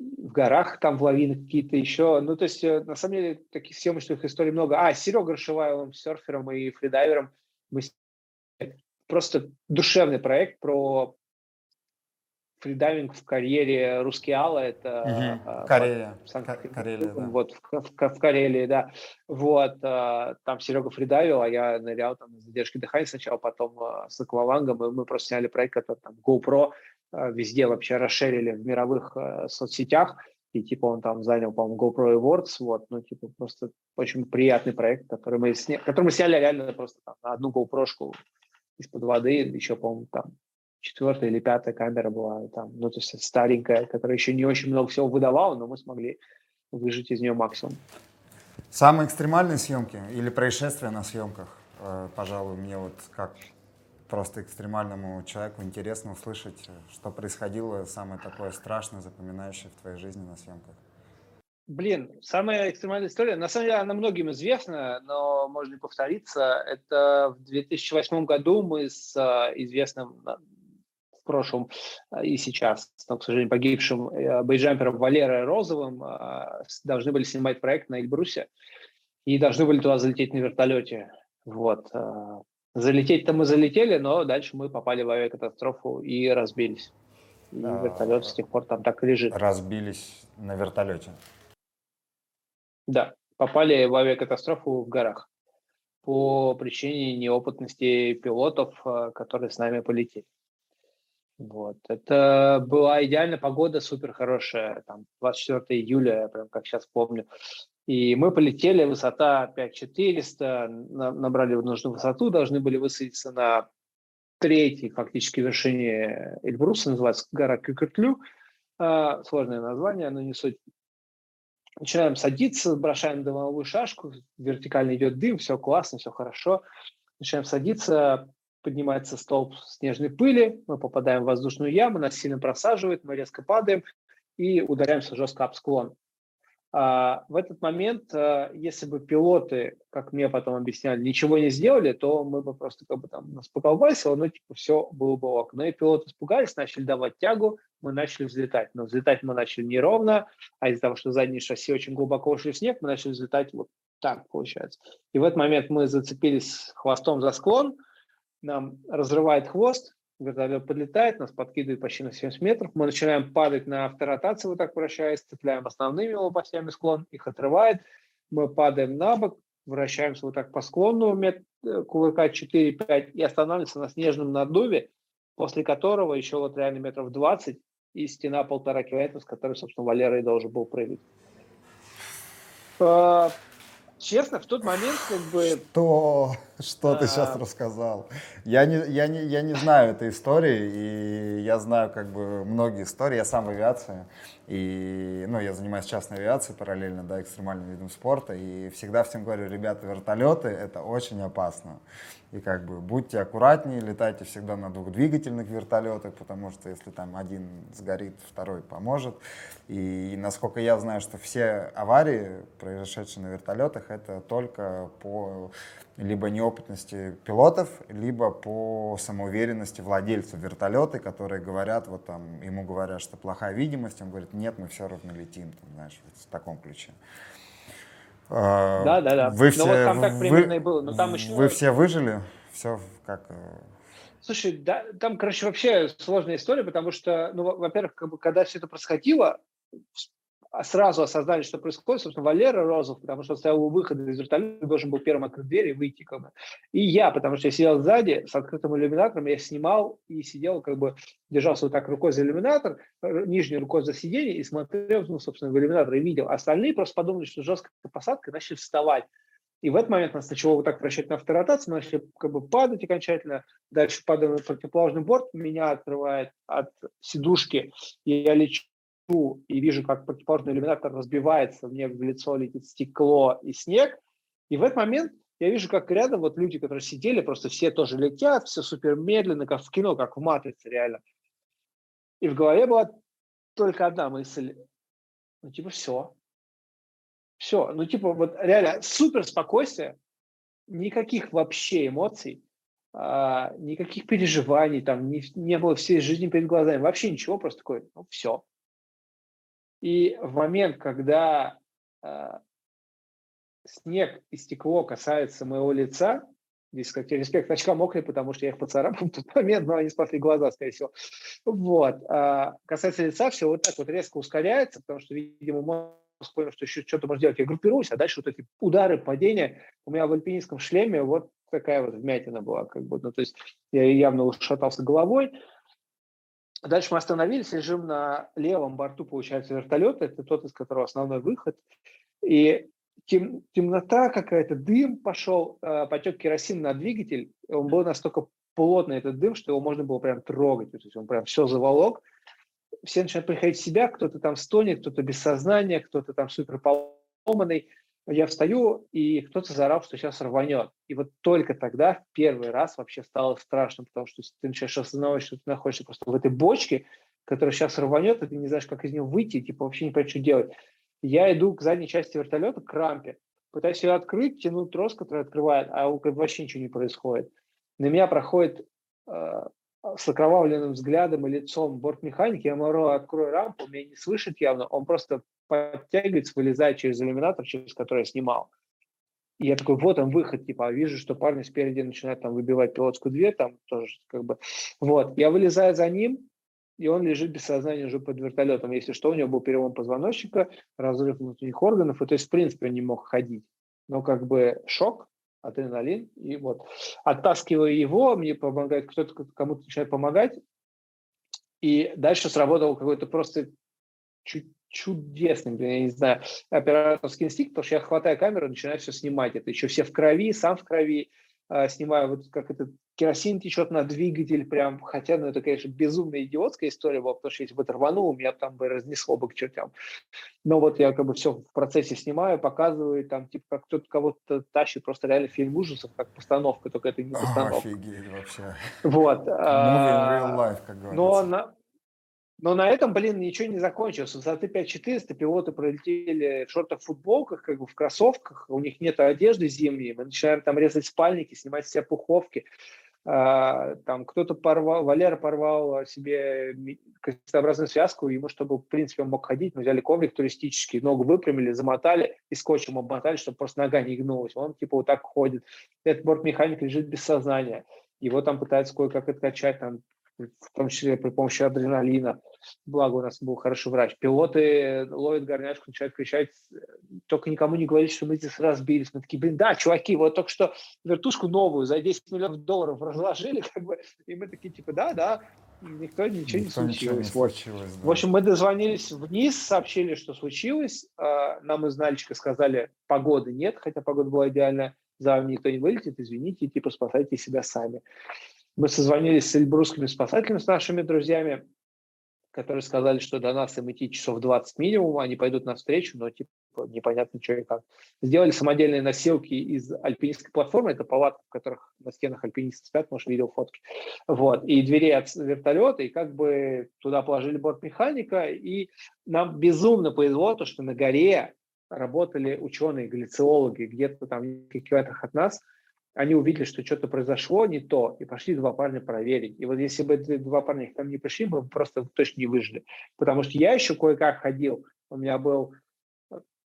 в горах, там в лавинах какие-то еще. Ну, то есть, э, на самом деле, таких съемочных историй много. А, с Серегой Рашеваевым, серфером и фридайвером мы просто душевный проект про фридайвинг в карьере Рускеала, это угу. Корея, Карелия, да. вот в, в, в Карелии, да, вот а, там Серега фридайвил, а я нырял там на задержке дыхания сначала, потом с аквалангом, и мы просто сняли проект, который там GoPro везде вообще расширили в мировых соцсетях, и типа он там занял, по-моему, GoPro Awards, вот, ну, типа, просто очень приятный проект, который мы, сня... который мы сняли реально просто там, на одну GoPro-шку из-под воды, еще, по-моему, там четвертая или пятая камера была там, ну, то есть старенькая, которая еще не очень много всего выдавала, но мы смогли выжить из нее максимум. Самые экстремальные съемки или происшествия на съемках, э, пожалуй, мне вот как просто экстремальному человеку интересно услышать, что происходило самое такое страшное, запоминающее в твоей жизни на съемках. Блин, самая экстремальная история, на самом деле она многим известна, но можно повториться. Это в 2008 году мы с а, известным прошлом а, и сейчас, но, к сожалению, погибшим э, бейджампером Валерой Розовым а, должны были снимать проект на Эльбрусе и должны были туда залететь на вертолете. Вот. Залететь-то мы залетели, но дальше мы попали в авиакатастрофу и разбились. И а, вертолет с тех пор там так и лежит. Разбились на вертолете? Да, попали в авиакатастрофу в горах по причине неопытности пилотов, которые с нами полетели. Вот. Это была идеальная погода, супер хорошая, там, 24 июля, прям как сейчас помню. И мы полетели, высота 5400, набрали нужную высоту, должны были высадиться на третьей фактически вершине Эльбруса, называется гора Кюкертлю. А, сложное название, но не суть. Начинаем садиться, бросаем дымовую шашку, вертикально идет дым, все классно, все хорошо. Начинаем садиться, поднимается столб снежной пыли, мы попадаем в воздушную яму, нас сильно просаживает, мы резко падаем и ударяемся жестко об склон. А, в этот момент, а, если бы пилоты, как мне потом объясняли, ничего не сделали, то мы бы просто как бы там нас поколбасило, ну, типа, все было бы ок. Но и пилоты испугались, начали давать тягу, мы начали взлетать. Но взлетать мы начали неровно, а из-за того, что задние шасси очень глубоко ушли в снег, мы начали взлетать вот так, получается. И в этот момент мы зацепились хвостом за склон, нам разрывает хвост, вертолет подлетает, нас подкидывает почти на 70 метров, мы начинаем падать на авторотации, вот так вращаясь, цепляем основными лопастями склон, их отрывает, мы падаем на бок, вращаемся вот так по склону, мет, кувырка 4-5 и останавливаемся на снежном наддуве, после которого еще вот реально метров 20 и стена полтора километра, с которой, собственно, Валера и должен был прыгать. А, честно, в тот момент как бы... Что? Что ты сейчас а. рассказал? Я не, я, не, я не знаю этой истории, и я знаю как бы многие истории. Я сам в авиации, и ну, я занимаюсь частной авиацией параллельно, да, экстремальным видом спорта, и всегда всем говорю, ребята, вертолеты — это очень опасно. И как бы будьте аккуратнее, летайте всегда на двухдвигательных вертолетах, потому что если там один сгорит, второй поможет. И насколько я знаю, что все аварии, произошедшие на вертолетах, это только по либо неопытности пилотов, либо по самоуверенности владельцев вертолета, которые говорят, вот там, ему говорят, что плохая видимость, он говорит, нет, мы все равно летим, там, знаешь, вот в таком ключе. Да, да, да. Вы ну, все, вот там так примерно вы, и было. Но там еще... Вы все выжили? Все как... Э, Слушай, да, там, короче, вообще сложная история, потому что, ну, во-первых, как бы, когда все это происходило, сразу осознали, что происходит, собственно, Валера Розов, потому что он стоял у выхода из вертолета, должен был первым открыть дверь и выйти, как бы. И я, потому что я сидел сзади с открытым иллюминатором, я снимал и сидел, как бы, держался вот так рукой за иллюминатор, нижней рукой за сиденье и смотрел, ну, собственно, в иллюминатор и видел. Остальные просто подумали, что жесткая посадка, начали вставать. И в этот момент нас начало вот так вращать на авторотацию, мы начали как бы падать окончательно, дальше падаем на противоположный борт, меня открывает от сидушки, и я лечу иду и вижу, как противоположный иллюминатор разбивается, мне в лицо летит стекло и снег, и в этот момент я вижу, как рядом вот люди, которые сидели, просто все тоже летят, все супер медленно, как в кино, как в «Матрице» реально. И в голове была только одна мысль, ну типа все, все, ну типа вот реально супер спокойствие, никаких вообще эмоций, а, никаких переживаний, там не, не было всей жизни перед глазами, вообще ничего, просто такое, ну все, и в момент, когда э, снег и стекло касается моего лица, здесь, кстати, респект, очка мокрые, потому что я их поцарапал в тот момент, но они спасли глаза, скорее всего. Вот. А, касается лица, все вот так вот резко ускоряется, потому что, видимо, мозг понял, что еще что-то можно делать. Я группируюсь, а дальше вот эти удары, падения. У меня в альпинистском шлеме вот такая вот вмятина была, как бы, ну, то есть я явно ушатался головой, Дальше мы остановились, лежим на левом борту, получается, вертолета, это тот, из которого основной выход. И тем, темнота какая-то, дым пошел, э, потек керосин на двигатель, он был настолько плотный, этот дым, что его можно было прям трогать, то есть он прям все заволок. Все начинают приходить в себя, кто-то там стонет, кто-то без сознания, кто-то там супер поломанный я встаю, и кто-то заорал, что сейчас рванет. И вот только тогда в первый раз вообще стало страшно, потому что ты начинаешь осознавать, что ты находишься просто в этой бочке, которая сейчас рванет, и ты не знаешь, как из нее выйти, типа вообще не понимаешь, что делать. Я иду к задней части вертолета, к рампе, пытаюсь ее открыть, тяну трос, который открывает, а вообще ничего не происходит. На меня проходит э, с окровавленным взглядом и лицом бортмеханик, я говорю, открою рампу, меня не слышит явно, он просто подтягивается, вылезает через иллюминатор, через который я снимал. И я такой, вот он выход, типа, а вижу, что парни спереди начинают там выбивать пилотскую дверь, там тоже как бы, вот. Я вылезаю за ним, и он лежит без сознания уже под вертолетом. Если что, у него был перелом позвоночника, разрыв внутренних органов, и то есть, в принципе, он не мог ходить. Но как бы шок, адреналин, и вот. Оттаскиваю его, мне помогает, кто-то кому-то начинает помогать, И дальше сработал какой-то просто чуть чудесный, я не знаю, операторский инстинкт, потому что я хватаю камеру, начинаю все снимать. Это еще все в крови, сам в крови, э, снимаю вот как этот керосин течет на двигатель прям, хотя, ну, это, конечно, безумно идиотская история была, потому что если бы это рвануло, меня там бы разнесло бы к чертям. Но вот я как бы все в процессе снимаю, показываю, там, типа, как кто-то кого-то тащит, просто реально фильм ужасов, как постановка, только это не постановка. Офигеть вообще. Вот. Movie in real life, как говорится. Но на, но на этом, блин, ничего не закончилось. Высоты 5400 пилоты пролетели в шортах, футболках, как бы в кроссовках, у них нет одежды зимней, мы начинаем там резать спальники, снимать все пуховки. А, там кто-то порвал, Валера порвал себе крестообразную связку, ему, чтобы, в принципе, он мог ходить, мы взяли коврик туристический, ногу выпрямили, замотали и скотчем обмотали, чтобы просто нога не гнулась. Он типа вот так ходит. Этот бортмеханик лежит без сознания. Его там пытаются кое-как откачать, там в том числе при помощи адреналина. Благо у нас был хороший врач. Пилоты ловят горняшку, начинают кричать, только никому не говорите, что мы здесь разбились. Мы такие, блин, да, чуваки, вот только что вертушку новую за 10 миллионов долларов разложили, как бы, и мы такие, типа, да, да, никто ничего никто не случилось. Ничего не случилось да. В общем, мы дозвонились вниз, сообщили, что случилось. А, нам из Нальчика сказали, погоды нет, хотя погода была идеальная, за вами никто не вылетит, извините, типа спасайте себя сами. Мы созвонились с эльбрусскими спасателями, с нашими друзьями, которые сказали, что до нас им идти часов 20 минимум, они пойдут навстречу, но типа непонятно что и как. Сделали самодельные носилки из альпинистской платформы, это палатка, в которых на стенах альпинисты спят, может, видел фотки. Вот, и двери от вертолета, и как бы туда положили бортмеханика, и нам безумно повезло, то, что на горе работали ученые, глициологи, где-то там в километрах от нас – они увидели, что что-то произошло не то, и пошли два парня проверить. И вот если бы эти два парня их там не пришли, мы бы просто точно не выжили. Потому что я еще кое-как ходил. У меня был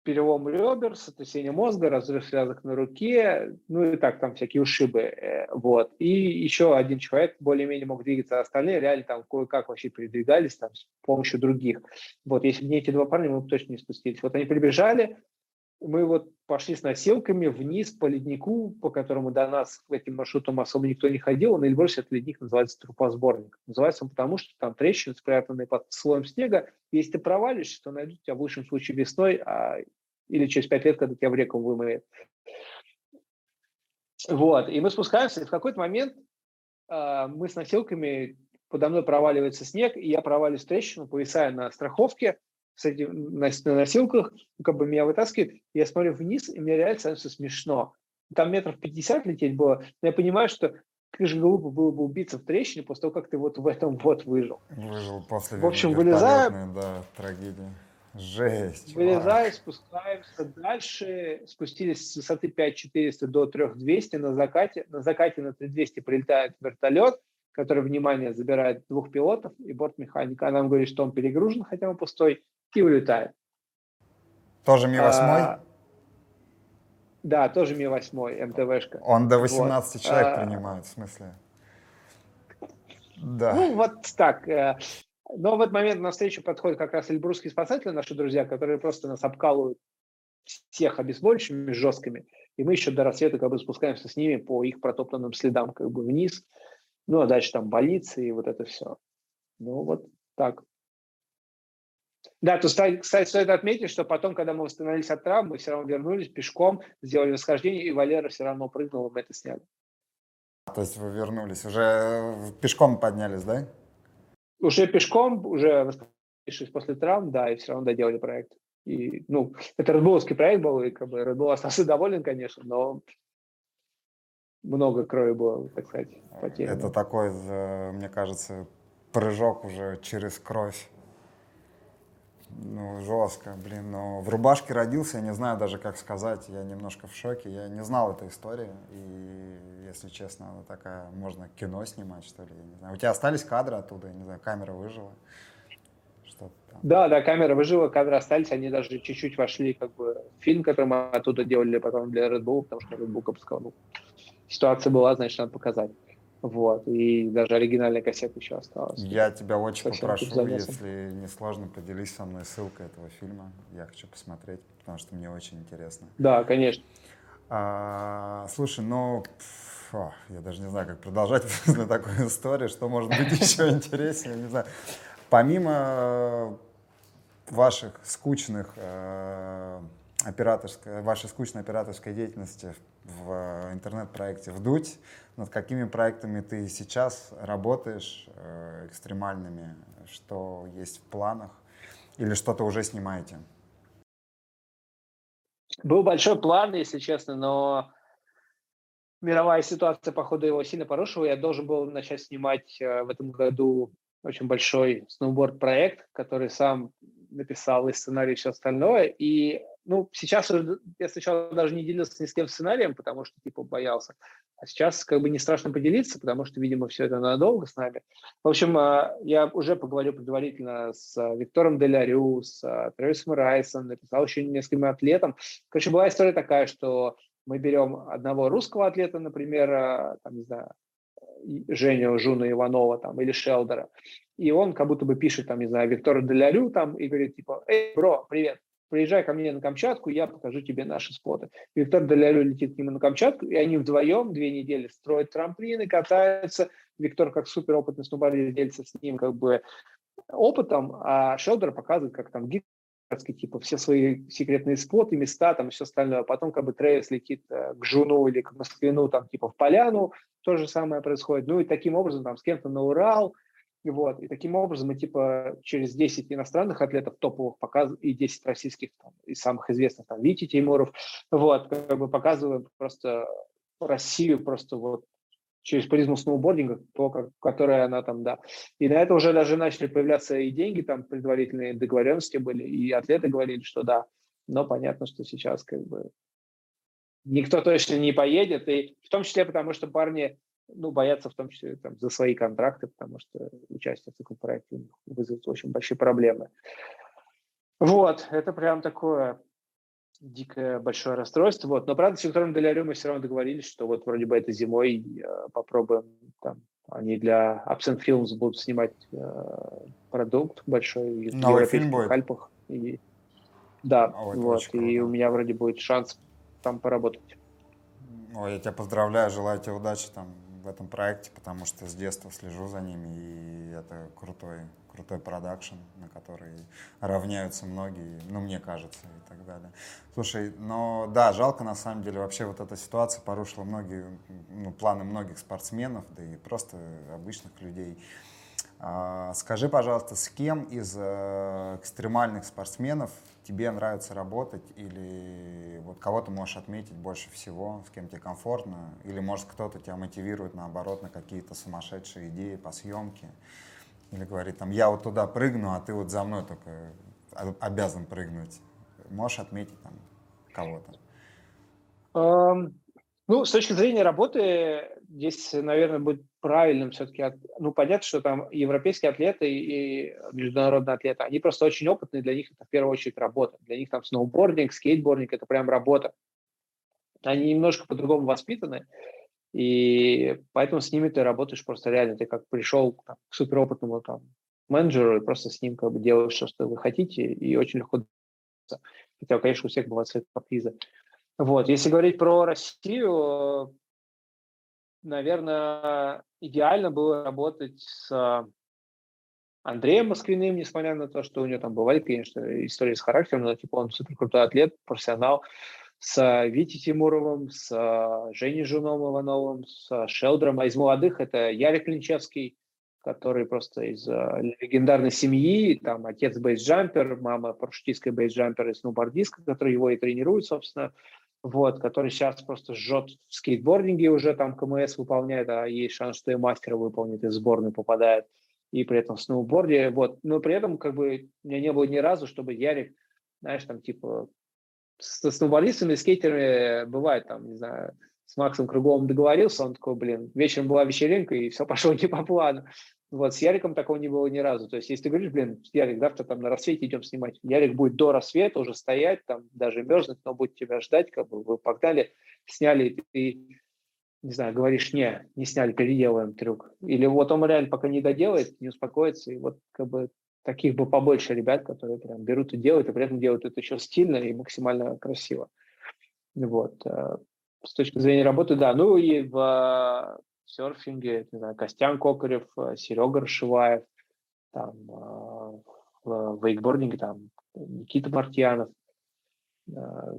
перелом ребер, сотрясение мозга, разрыв связок на руке, ну и так, там всякие ушибы. Э, вот. И еще один человек более-менее мог двигаться, а остальные реально там кое-как вообще передвигались там, с помощью других. Вот, если бы не эти два парня, мы бы точно не спустились. Вот они прибежали, мы вот пошли с носилками вниз по леднику, по которому до нас этим маршрутом особо никто не ходил. На Эльбрусе этот ледник называется трупосборник. Называется он потому, что там трещины, спрятанные под слоем снега. Если ты провалишься, то найдут тебя в лучшем случае весной а, или через пять лет, когда тебя в реку вымоет. Вот, и мы спускаемся, и в какой-то момент э, мы с носилками, подо мной проваливается снег, и я проваливаюсь в трещину, повисая на страховке, с этим, на, на носилках, как бы меня вытаскивает, я смотрю вниз, и мне реально становится смешно. Там метров 50 лететь было, но я понимаю, что как же глупо было бы убиться в трещине после того, как ты вот в этом вот выжил. Выжил после В общем, вылезаем. Да, трагедия. Жесть. Вылезаем, спускаемся дальше, спустились с высоты 5400 до 3200 на закате. На закате на 3200 прилетает вертолет, который, внимание, забирает двух пилотов и бортмеханика. Она нам говорит, что он перегружен, хотя он пустой, и улетает. Тоже Ми-8? А, да, тоже Ми-8, МТВшка. Он до 18 вот. человек а, принимает, в смысле? Да. Ну, вот так. Э, но в этот момент на встречу подходят как раз эльбрусские спасатели, наши друзья, которые просто нас обкалывают всех обезболивающими жесткими. И мы еще до рассвета как бы спускаемся с ними по их протоптанным следам как бы вниз. Ну, а дальше там больницы и вот это все. Ну, вот так. Да, то, кстати, стоит отметить, что потом, когда мы восстановились от травм, мы все равно вернулись пешком, сделали восхождение, и Валера все равно прыгнул, и мы это сняли. То есть вы вернулись, уже э, пешком поднялись, да? Уже пешком, уже восстановившись после травм, да, и все равно доделали проект. И, ну, это Red проект был, и как бы Bull остался доволен, конечно, но много крови было, так сказать, потеряно. Это такой, э, мне кажется, прыжок уже через кровь. Ну, жестко, блин. Но в рубашке родился, я не знаю даже, как сказать. Я немножко в шоке. Я не знал этой истории. И, если честно, она такая, можно кино снимать, что ли, я не знаю. У тебя остались кадры оттуда, я не знаю, камера выжила? Что там? Да, да, камера выжила, кадры остались, они даже чуть-чуть вошли как бы в фильм, который мы оттуда делали потом для Red Bull, потому что Red Bull сказал, ну, ситуация была, значит, надо показать. Вот, и даже оригинальная кассета еще осталась. Я тебя очень Совсем попрошу, если не сложно, поделись со мной ссылкой этого фильма. Я хочу посмотреть, потому что мне очень интересно. Да, конечно. А, слушай, ну, фу, я даже не знаю, как продолжать после такой истории, что может быть еще интереснее, не знаю. Помимо ваших скучных э, операторской, вашей скучной операторской деятельности в интернет-проекте «Вдуть», над какими проектами ты сейчас работаешь э, экстремальными, что есть в планах или что-то уже снимаете? Был большой план, если честно, но мировая ситуация, походу, его сильно порушила. Я должен был начать снимать э, в этом году очень большой сноуборд-проект, который сам написал и сценарий, и все остальное. И ну, сейчас я сначала даже не делился ни с кем сценарием, потому что, типа, боялся. А сейчас как бы не страшно поделиться, потому что, видимо, все это надолго с нами. В общем, а, я уже поговорил предварительно с а, Виктором Делярю, с а, Трэвисом Райсом, написал еще нескольким атлетам. Короче, была история такая, что мы берем одного русского атлета, например, там, не знаю, Женю Жуна Иванова там, или Шелдера, и он как будто бы пишет, там, не знаю, Виктору Делярю там, и говорит, типа, эй, бро, привет, приезжай ко мне на Камчатку, я покажу тебе наши споты. Виктор Долярю летит к нему на Камчатку, и они вдвоем две недели строят трамплины, катаются. Виктор как суперопытный сноубордист делится с ним как бы опытом, а Шелдер показывает, как там гид типа все свои секретные споты, места, там все остальное. Потом как бы Трейс летит э, к Жуну или к Москвину, там типа в Поляну, то же самое происходит. Ну и таким образом там с кем-то на Урал, вот. И таким образом мы типа через 10 иностранных атлетов топовых показываем и 10 российских там, и самых известных, там, Вити Тимуров, вот, как бы показываем просто Россию просто вот через призму сноубординга, то, как, которая она там, да. И на это уже даже начали появляться и деньги, там предварительные договоренности были, и атлеты говорили, что да. Но понятно, что сейчас как бы никто точно не поедет, и в том числе потому, что парни ну, боятся в том числе там, за свои контракты, потому что участие в таком проекте вызовет очень большие проблемы. Вот, это прям такое дикое большое расстройство. Вот. Но, правда, с Виктором Долярем мы все равно договорились, что вот вроде бы это зимой э, попробуем, там, они для Absent Films будут снимать э, продукт большой в Новый европейских Альпах. И, да, О, вот, и у меня вроде будет шанс там поработать. Ой, я тебя поздравляю, желаю тебе удачи там в этом проекте, потому что с детства слежу за ними, и это крутой, крутой продакшн, на который равняются многие, ну, мне кажется, и так далее. Слушай, но да, жалко на самом деле, вообще вот эта ситуация порушила многие, ну, планы многих спортсменов, да и просто обычных людей. А, скажи, пожалуйста, с кем из э, экстремальных спортсменов тебе нравится работать или вот кого ты можешь отметить больше всего, с кем тебе комфортно, или может кто-то тебя мотивирует наоборот на какие-то сумасшедшие идеи по съемке, или говорит там я вот туда прыгну, а ты вот за мной только обязан прыгнуть. Можешь отметить там кого-то? Um, ну, с точки зрения работы, здесь, наверное, будет правильным все-таки, ну, понятно, что там европейские атлеты и международные атлеты, они просто очень опытные, для них это в первую очередь работа. Для них там сноубординг, скейтбординг – это прям работа. Они немножко по-другому воспитаны, и поэтому с ними ты работаешь просто реально. Ты как пришел там, к суперопытному там, менеджеру и просто с ним как бы делаешь все, что вы хотите, и очень легко Хотя, конечно, у всех бывают свои капризы. Вот. Если говорить про Россию, наверное, идеально было работать с Андреем Москвиным, несмотря на то, что у него там бывали, конечно, истории с характером, но типа он супер крутой атлет, профессионал, с Витей Тимуровым, с Женей Жуном Ивановым, с Шелдером, а из молодых это Ярик Клинчевский, который просто из легендарной семьи, там отец бейсджампер, мама парашютистская бейсджампер и сноубордистка, который его и тренирует, собственно, вот, который сейчас просто жжет в скейтбординге уже там КМС выполняет, а есть шанс, что и мастера выполнит, и в сборную попадает, и при этом в сноуборде, вот, но при этом как бы у меня не было ни разу, чтобы Ярик, знаешь, там типа с сноубордистами, скейтерами бывает там, не знаю, с Максом Круговым договорился, он такой, блин, вечером была вечеринка, и все пошло не по плану. Вот, с Яриком такого не было ни разу. То есть, если ты говоришь, блин, Ярик, завтра там на рассвете идем снимать, Ярик будет до рассвета уже стоять, там даже мерзнуть, но будет тебя ждать, как бы вы погнали, сняли, и ты, не знаю, говоришь, не, не сняли, переделаем трюк. Или вот он реально пока не доделает, не успокоится, и вот как бы таких бы побольше ребят, которые прям берут и делают, и при этом делают это еще стильно и максимально красиво. Вот. Э, с точки зрения работы, да. Ну и в серфинге, не знаю, Костян Кокарев, Серега Рашиваев, там, в вейкбординге там Никита Мартьянов,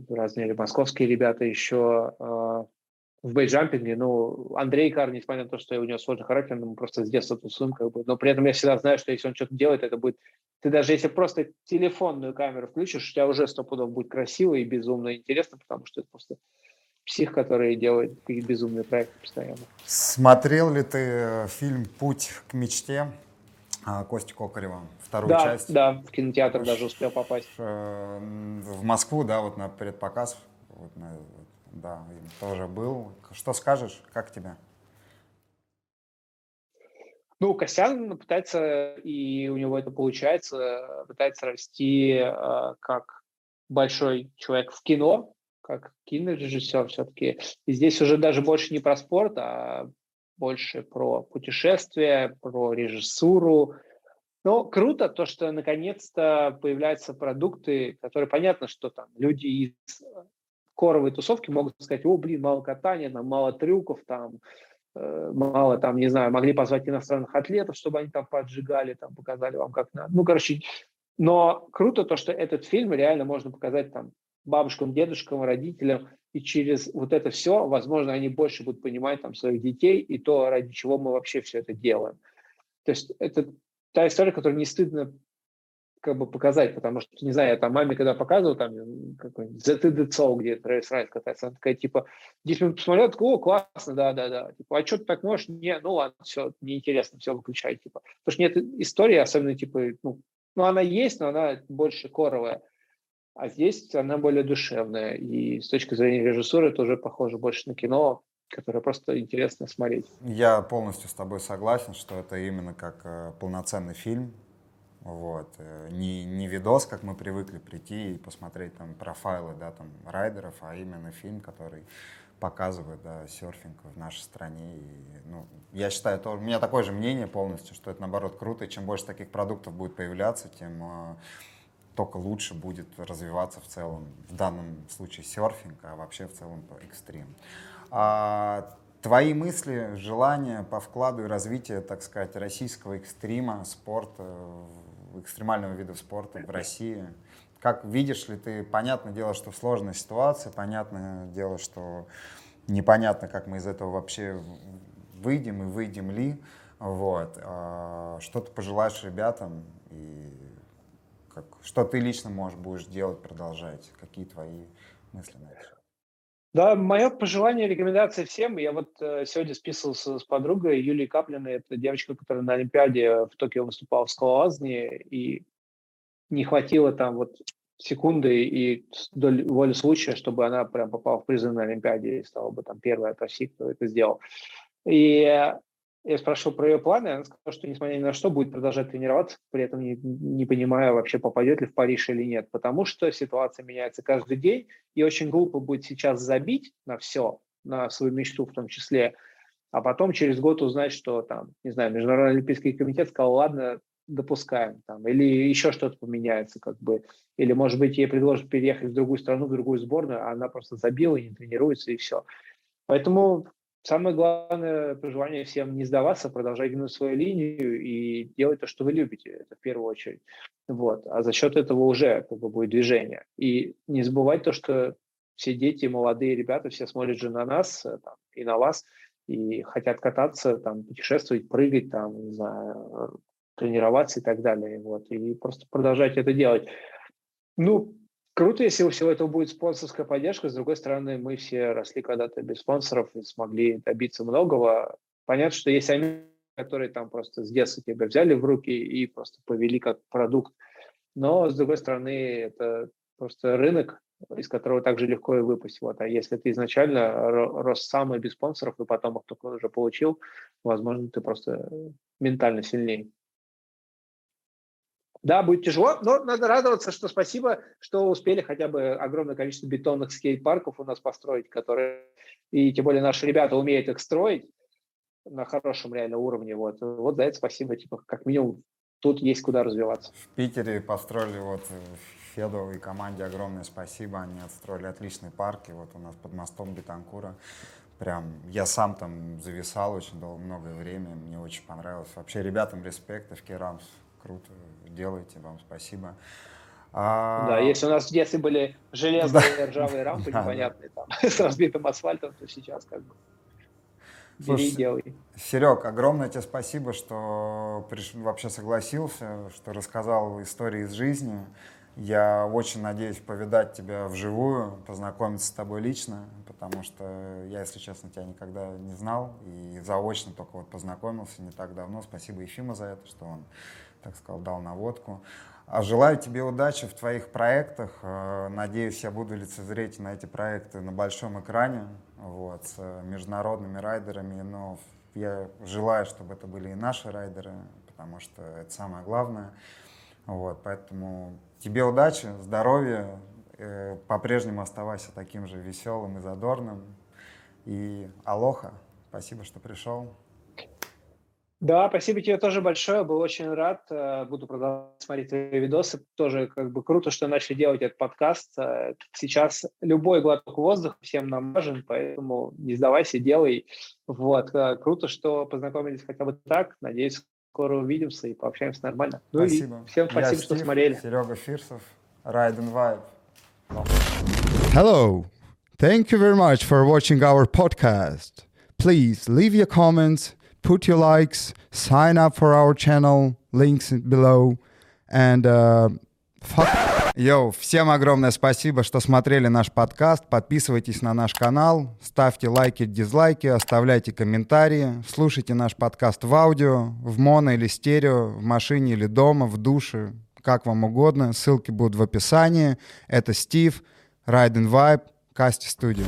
разные московские ребята еще в бейджампинге, ну, Андрей Кар, несмотря на то, что у него сложный характер, мы просто с детства тусуем, как бы, но при этом я всегда знаю, что если он что-то делает, это будет... Ты даже если просто телефонную камеру включишь, у тебя уже сто пудов будет красиво и безумно интересно, потому что это просто псих, который делает какие-то безумные проекты постоянно. Смотрел ли ты э, фильм «Путь к мечте» а, Кости Кокарева, вторую да, часть? Да, в кинотеатр даже успел попасть. Э, в Москву, да, вот на предпоказ, вот на, да, тоже был. Что скажешь, как тебе? Ну, Костян пытается, и у него это получается, пытается расти э, как большой человек в кино, как кинорежиссер все-таки. И здесь уже даже больше не про спорт, а больше про путешествия, про режиссуру. Но круто то, что наконец-то появляются продукты, которые понятно, что там люди из коровые тусовки могут сказать, о, блин, мало катания, там, мало трюков, там, э, мало, там, не знаю, могли позвать иностранных атлетов, чтобы они там поджигали, там, показали вам, как надо. Ну, короче, но круто то, что этот фильм реально можно показать там бабушкам, дедушкам, родителям, и через вот это все, возможно, они больше будут понимать там своих детей и то, ради чего мы вообще все это делаем. То есть это та история, которую не стыдно как бы показать, потому что, не знаю, я там маме когда показывал, там, какой-нибудь ZTDCO, где Трейс Райт катается, она такая, типа, здесь мы посмотрел, такой, о, классно, да-да-да, типа, а что ты так можешь? Не, ну ладно, все, неинтересно, все, выключай, типа. Потому что нет истории, особенно, типа, ну, ну, она есть, но она больше коровая. А здесь она более душевная. И с точки зрения режиссуры это уже похоже больше на кино, которое просто интересно смотреть. Я полностью с тобой согласен, что это именно как э, полноценный фильм, вот. Э, не, не видос, как мы привыкли прийти и посмотреть там профайлы да, там, райдеров, а именно фильм, который показывает да, серфинг в нашей стране. И, ну, я считаю, то, у меня такое же мнение полностью, что это наоборот круто, и чем больше таких продуктов будет появляться, тем э, только лучше будет развиваться в целом, в данном случае серфинг, а вообще в целом экстрим. А, твои мысли, желания по вкладу и развитию, так сказать, российского экстрима, спорта экстремального вида спорта в России. Как видишь ли ты, понятное дело, что в сложной ситуации, понятное дело, что непонятно, как мы из этого вообще выйдем и выйдем ли. Вот. А что ты пожелаешь ребятам и как, что ты лично можешь будешь делать, продолжать? Какие твои мысли на это? Да, мое пожелание, рекомендация всем. Я вот э, сегодня списывался с подругой Юлией Каплиной. Это девочка, которая на Олимпиаде в Токио выступала в скалолазании, и не хватило там вот секунды и доли воли случая, чтобы она прям попала в призы на Олимпиаде и стала бы там первой от России, кто это сделал. И я спрашивал про ее планы, она сказала, что несмотря ни на что будет продолжать тренироваться, при этом не, не понимая вообще попадет ли в Париж или нет, потому что ситуация меняется каждый день, и очень глупо будет сейчас забить на все, на свою мечту в том числе, а потом через год узнать, что там, не знаю, Международный Олимпийский комитет сказал, ладно, допускаем, там, или еще что-то поменяется, как бы, или, может быть, ей предложат переехать в другую страну, в другую сборную, а она просто забила и не тренируется, и все. Поэтому Самое главное пожелание всем не сдаваться, продолжать гнуть свою линию и делать то, что вы любите, это в первую очередь. Вот. А за счет этого уже как бы, будет движение. И не забывать то, что все дети, молодые ребята, все смотрят же на нас э, там, и на вас, и хотят кататься, там, путешествовать, прыгать, там, не знаю, тренироваться и так далее. Вот. И просто продолжать это делать. Ну, Круто, если у всего этого будет спонсорская поддержка. С другой стороны, мы все росли когда-то без спонсоров и смогли добиться многого. Понятно, что есть они, которые там просто с детства тебя взяли в руки и просто повели как продукт. Но, с другой стороны, это просто рынок, из которого также легко и выпасть. Вот. А если ты изначально рос сам и без спонсоров, и потом их только уже получил, возможно, ты просто ментально сильнее. Да, будет тяжело, но надо радоваться, что спасибо, что успели хотя бы огромное количество бетонных скейт-парков у нас построить, которые, и тем более наши ребята умеют их строить на хорошем реально уровне. Вот, вот за это спасибо, типа, как минимум тут есть куда развиваться. В Питере построили вот и команде огромное спасибо. Они отстроили отличный парк. И вот у нас под мостом Бетанкура. Прям я сам там зависал очень долго, многое время. Мне очень понравилось. Вообще ребятам респект, Rams. Круто делаете, вам спасибо. А... Да, если у нас в детстве были железные да. ржавые рампы непонятные там, с разбитым асфальтом, то сейчас как бы Бери делай. Серег, огромное тебе спасибо, что приш... вообще согласился, что рассказал истории из жизни. Я очень надеюсь повидать тебя вживую, познакомиться с тобой лично, потому что я, если честно, тебя никогда не знал и заочно только вот познакомился не так давно. Спасибо Ефиму за это, что он, так сказал, дал наводку. А желаю тебе удачи в твоих проектах. Э, надеюсь, я буду лицезреть на эти проекты на большом экране вот, с международными райдерами. Но я желаю, чтобы это были и наши райдеры, потому что это самое главное. Вот, поэтому тебе удачи, здоровья, э, по-прежнему оставайся таким же веселым и задорным. И алоха, спасибо, что пришел. Да, спасибо тебе тоже большое, был очень рад, э, буду продолжать смотреть твои видосы, тоже как бы круто, что начали делать этот подкаст. Э, сейчас любой глоток воздуха всем нам важен, поэтому не сдавайся, делай. Вот, э, круто, что познакомились хотя бы так, надеюсь, скоро увидимся и пообщаемся нормально. Ну спасибо. и всем спасибо, Я что Стив, смотрели. Серега Фирсов, Ride and Vibe. Hello, thank you very much for watching our podcast. Please leave your comments put your likes, sign up for our channel, links below, and uh, fuck. Йоу, всем огромное спасибо, что смотрели наш подкаст. Подписывайтесь на наш канал, ставьте лайки, дизлайки, оставляйте комментарии, слушайте наш подкаст в аудио, в моно или стерео, в машине или дома, в душе, как вам угодно. Ссылки будут в описании. Это Стив, Ride and Vibe, Касти Studio.